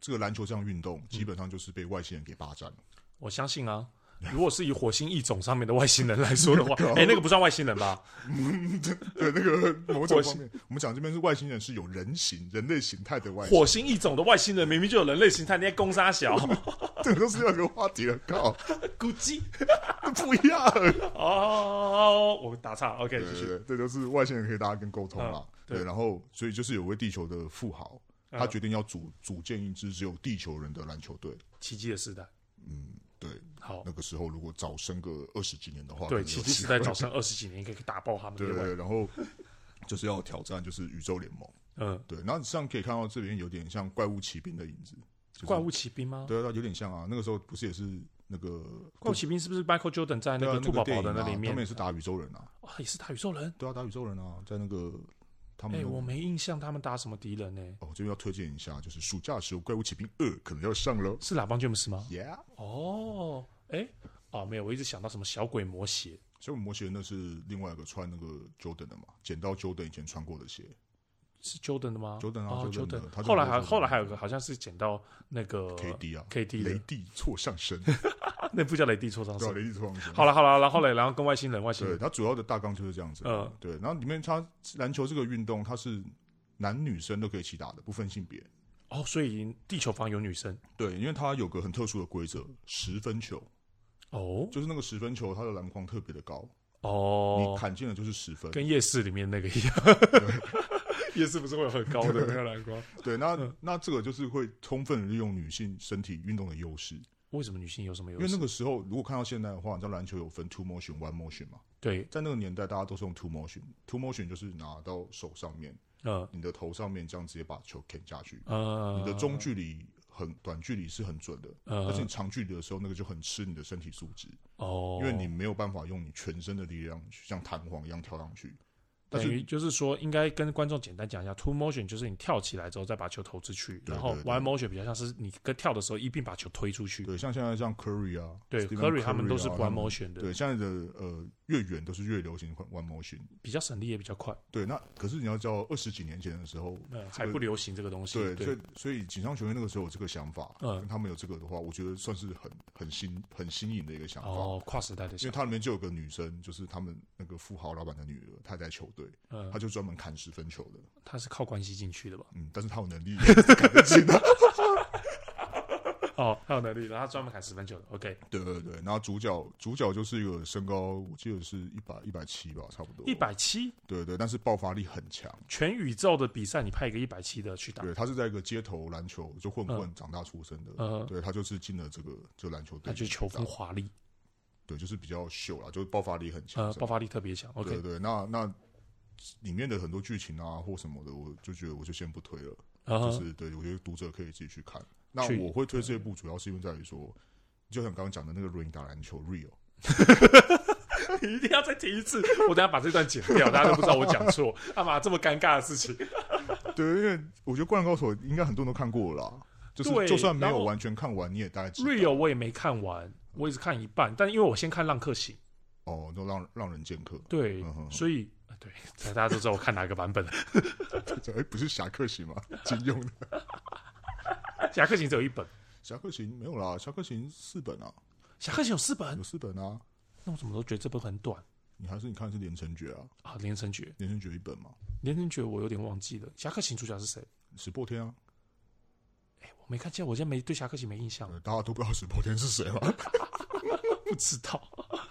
[SPEAKER 1] 这个篮球这项运动基本上就是被外星人给霸占了。
[SPEAKER 2] 我相信啊。如果是以火星异种上面的外星人来说的话，哎、欸，那个不算外星人吧？
[SPEAKER 1] 对，那个某种方面，我们讲这边是外星人是有人形、人类形态的外星人。
[SPEAKER 2] 火星异种的外星人明明就有人类形态，你在攻杀小，
[SPEAKER 1] 这都是要个话题的，靠，
[SPEAKER 2] 估计
[SPEAKER 1] 不一样
[SPEAKER 2] 哦。我打岔，OK，继续。
[SPEAKER 1] 这都是外星人可以大家跟沟通了、嗯。对，然后所以就是有位地球的富豪，他决定要组组建一支只有地球人的篮球队。
[SPEAKER 2] 奇迹的时代，
[SPEAKER 1] 嗯。对，
[SPEAKER 2] 好，
[SPEAKER 1] 那个时候如果早生个二十几年的话，
[SPEAKER 2] 对，奇迹时代早生二十几年可以打爆他
[SPEAKER 1] 们。对，对，然后就是要挑战，就是宇宙联盟。嗯，对，然后实际上可以看到这边有点像怪物骑兵的影子。就是、
[SPEAKER 2] 怪物骑兵吗？
[SPEAKER 1] 对啊，有点像啊。那个时候不是也是那个
[SPEAKER 2] 怪物骑兵？是不是 Michael Jordan 在那个兔宝宝的那里面？
[SPEAKER 1] 他们也是打宇宙人啊。
[SPEAKER 2] 哇，也是打宇宙人？
[SPEAKER 1] 对啊，打宇宙人啊，在那个。哎、
[SPEAKER 2] 欸，我没印象他们打什么敌人呢、欸？
[SPEAKER 1] 哦，这边要推荐一下，就是暑假的时候《怪物骑兵二》可能要上喽。
[SPEAKER 2] 是拉邦詹姆斯吗
[SPEAKER 1] ？Yeah。
[SPEAKER 2] 哦，哎、欸，哦，没有，我一直想到什么小鬼魔鞋。
[SPEAKER 1] 小鬼魔鞋那是另外一个穿那个 Jordan 的嘛？捡到 Jordan 以前穿过的鞋，
[SPEAKER 2] 是 Jordan 的吗
[SPEAKER 1] ？Jordan 啊，Jordan。
[SPEAKER 2] 后来还后来还有个好像是捡到那个
[SPEAKER 1] KD 啊
[SPEAKER 2] ，KD
[SPEAKER 1] 雷帝错上身。
[SPEAKER 2] 那不叫雷帝错上身，
[SPEAKER 1] 雷帝错上身。
[SPEAKER 2] 好了好了，然后嘞，然后跟外星人，外星人。
[SPEAKER 1] 对，它主要的大纲就是这样子。嗯，对。然后里面它篮球这个运动，它是。男女生都可以一起打的，不分性别。
[SPEAKER 2] 哦，所以地球房有女生。
[SPEAKER 1] 对，因为它有个很特殊的规则，十分球。
[SPEAKER 2] 哦，
[SPEAKER 1] 就是那个十分球，它的篮筐特别的高。
[SPEAKER 2] 哦，
[SPEAKER 1] 你砍进了就是十分，
[SPEAKER 2] 跟夜市里面那个一样。夜市不是会有很高的那个篮筐？
[SPEAKER 1] 对，那、嗯、那这个就是会充分利用女性身体运动的优势。
[SPEAKER 2] 为什么女性有什么优势？
[SPEAKER 1] 因为那个时候，如果看到现在的话，你知道篮球有分 two motion、one motion 嘛？
[SPEAKER 2] 对，
[SPEAKER 1] 在那个年代，大家都是用 two motion。two motion 就是拿到手上面。呃，你的头上面这样直接把球砍下去，呃，你的中距离很短，距离是很准的，呃，但是你长距离的时候，那个就很吃你的身体素质，哦，因为你没有办法用你全身的力量像弹簧一样跳上去。
[SPEAKER 2] 等于就是说，应该跟观众简单讲一下，two motion 就是你跳起来之后再把球投出去，然后 one motion 比较像是你跟跳的时候一并把球推出去。
[SPEAKER 1] 对，像现在像 Curry 啊，
[SPEAKER 2] 对 Curry 他们都是 one motion 的。
[SPEAKER 1] 对，现在的呃越远都是越流行 one motion，
[SPEAKER 2] 比较省力也比较快。
[SPEAKER 1] 对，那可是你要知道二十几年前的时候，
[SPEAKER 2] 还不流行这个东西。
[SPEAKER 1] 对，所以所以锦上球员那个时候有这个想法，嗯，他们有这个的话，我觉得算是很很新很新颖的一个想法。
[SPEAKER 2] 哦，跨时代的想法。
[SPEAKER 1] 因为它里面就有个女生，就是他们那个富豪老板的女儿，她在球队，嗯，她就专。门砍十分球的，
[SPEAKER 2] 她是靠关系进去的吧？
[SPEAKER 1] 嗯，但是她有能力砍得进的。
[SPEAKER 2] 哦，他有能力，然后他专门砍十分球的。OK，
[SPEAKER 1] 对对对，然后主角主角就是一个身高，我记得是一百一百七吧，差不多
[SPEAKER 2] 一百七。对
[SPEAKER 1] 对，但是爆发力很强。
[SPEAKER 2] 全宇宙的比赛，你派一个一百七的去打？
[SPEAKER 1] 对，他是在一个街头篮球就混混长大出生的。嗯，对他就是进了这个这篮球队，
[SPEAKER 2] 他就球风华丽。
[SPEAKER 1] 对，就是比较秀啦，就是爆发力很强，
[SPEAKER 2] 爆发力特别强。OK，
[SPEAKER 1] 对对，那那。里面的很多剧情啊或什么的，我就觉得我就先不推了。Uh -huh. 就是对我觉得读者可以自己去看。那我会推这部，主要是因为在于说，就像刚刚讲的那个 Rain 打篮球 Real，
[SPEAKER 2] 你 一定要再提一次。我等下把这段剪掉，大家都不知道我讲错。干嘛这么尴尬的事情？
[SPEAKER 1] 对，因为我觉得《灌篮高手》应该很多人都看过了啦。就是就算没有完全看完，你也大概知道。
[SPEAKER 2] Real 我也没看完，我也是看一半。但因为我先看《浪客行》，
[SPEAKER 1] 哦，都让让人剑客。
[SPEAKER 2] 对，所以。对，大家都知道我看哪个版本了。
[SPEAKER 1] 哎，不是侠客行吗？金庸的
[SPEAKER 2] 侠客行只有一本，
[SPEAKER 1] 侠客行没有啦，侠客行四本啊。
[SPEAKER 2] 侠客行有四本，
[SPEAKER 1] 有四本啊。
[SPEAKER 2] 那我怎么都觉得这本很短？
[SPEAKER 1] 你还是你看的是连城诀啊？
[SPEAKER 2] 啊，连城诀，
[SPEAKER 1] 连城诀一本嘛。
[SPEAKER 2] 连城诀我有点忘记了。侠客行主角是谁？
[SPEAKER 1] 石破天啊。
[SPEAKER 2] 哎，我没看见，我现在没对侠客行没印象。
[SPEAKER 1] 大家都不知道石破天是谁吗？
[SPEAKER 2] 不知道。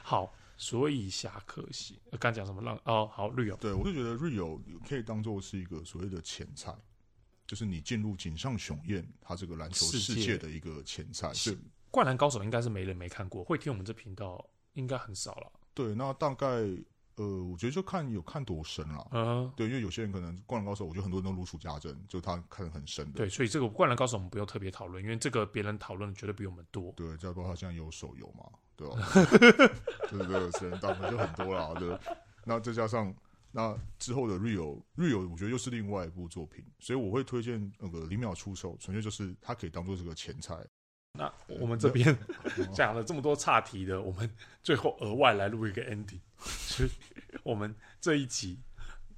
[SPEAKER 2] 好。所以侠客行，刚讲什么浪？哦，好，Rio，
[SPEAKER 1] 对我就觉得 Rio 可以当做是一个所谓的前菜，就是你进入井上雄彦他这个篮球世界的一个前菜。是
[SPEAKER 2] 灌篮高手应该是没人没看过，会听我们这频道应该很少了。
[SPEAKER 1] 对，那大概。呃，我觉得就看有看多深了。嗯，对，因为有些人可能《灌篮高手》，我觉得很多人都如数家珍，就他看得很深的。
[SPEAKER 2] 对，所以这个《灌篮高手》我们不用特别讨论，因为这个别人讨论的绝对比我们多。
[SPEAKER 1] 对，再包括他现在有手游嘛，对吧？就是这个时间档就很多了。对，那再加上那之后的 Real Real，我觉得又是另外一部作品，所以我会推荐那个零秒出手，纯粹就是它可以当做这个前菜。
[SPEAKER 2] 那我们这边 讲了这么多岔题的，我们最后额外来录一个 ending。所以我们这一集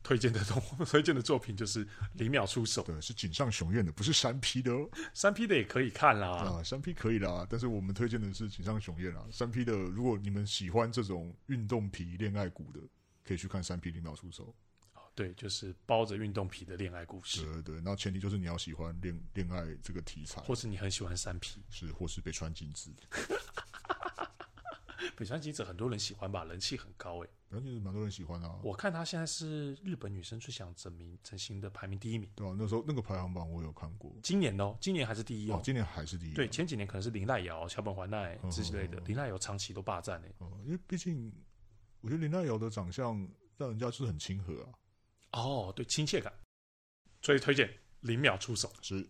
[SPEAKER 2] 推荐的动 推荐的作品就是《零秒出手》，
[SPEAKER 1] 对，是井上雄彦的，不是三 P 的哦。
[SPEAKER 2] 三 P 的也可以看啦，
[SPEAKER 1] 啊，三 P 可以啦，但是我们推荐的是井上雄彦啊。三 P 的，如果你们喜欢这种运动皮恋爱股的，可以去看三 P 零秒出手。
[SPEAKER 2] 对，就是包着运动皮的恋爱故事。
[SPEAKER 1] 对对对，那前提就是你要喜欢恋恋爱这个题材，
[SPEAKER 2] 或是你很喜欢三 P，
[SPEAKER 1] 是，或是北川景子。
[SPEAKER 2] 北川景子很多人喜欢吧，人气很高哎。
[SPEAKER 1] 北川景子蛮多人喜欢啊。
[SPEAKER 2] 我看她现在是日本女生最想整名整形的排名第一名。
[SPEAKER 1] 对啊，那时候那个排行榜我有看过。
[SPEAKER 2] 今年哦，今年还是第一哦。
[SPEAKER 1] 哦今年还是第一。
[SPEAKER 2] 对，前几年可能是林濑遥、桥本环奈之类的，綾濑遥长期都霸占哎。
[SPEAKER 1] 哦，因为毕竟我觉得林奈瑶的长相让人家就是很亲和啊。
[SPEAKER 2] 哦，对，亲切感，所以推荐零秒出手
[SPEAKER 1] 是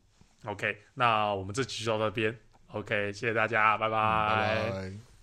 [SPEAKER 2] OK。那我们这期就到这边，OK，谢谢大家，拜拜。
[SPEAKER 1] 嗯，拜拜。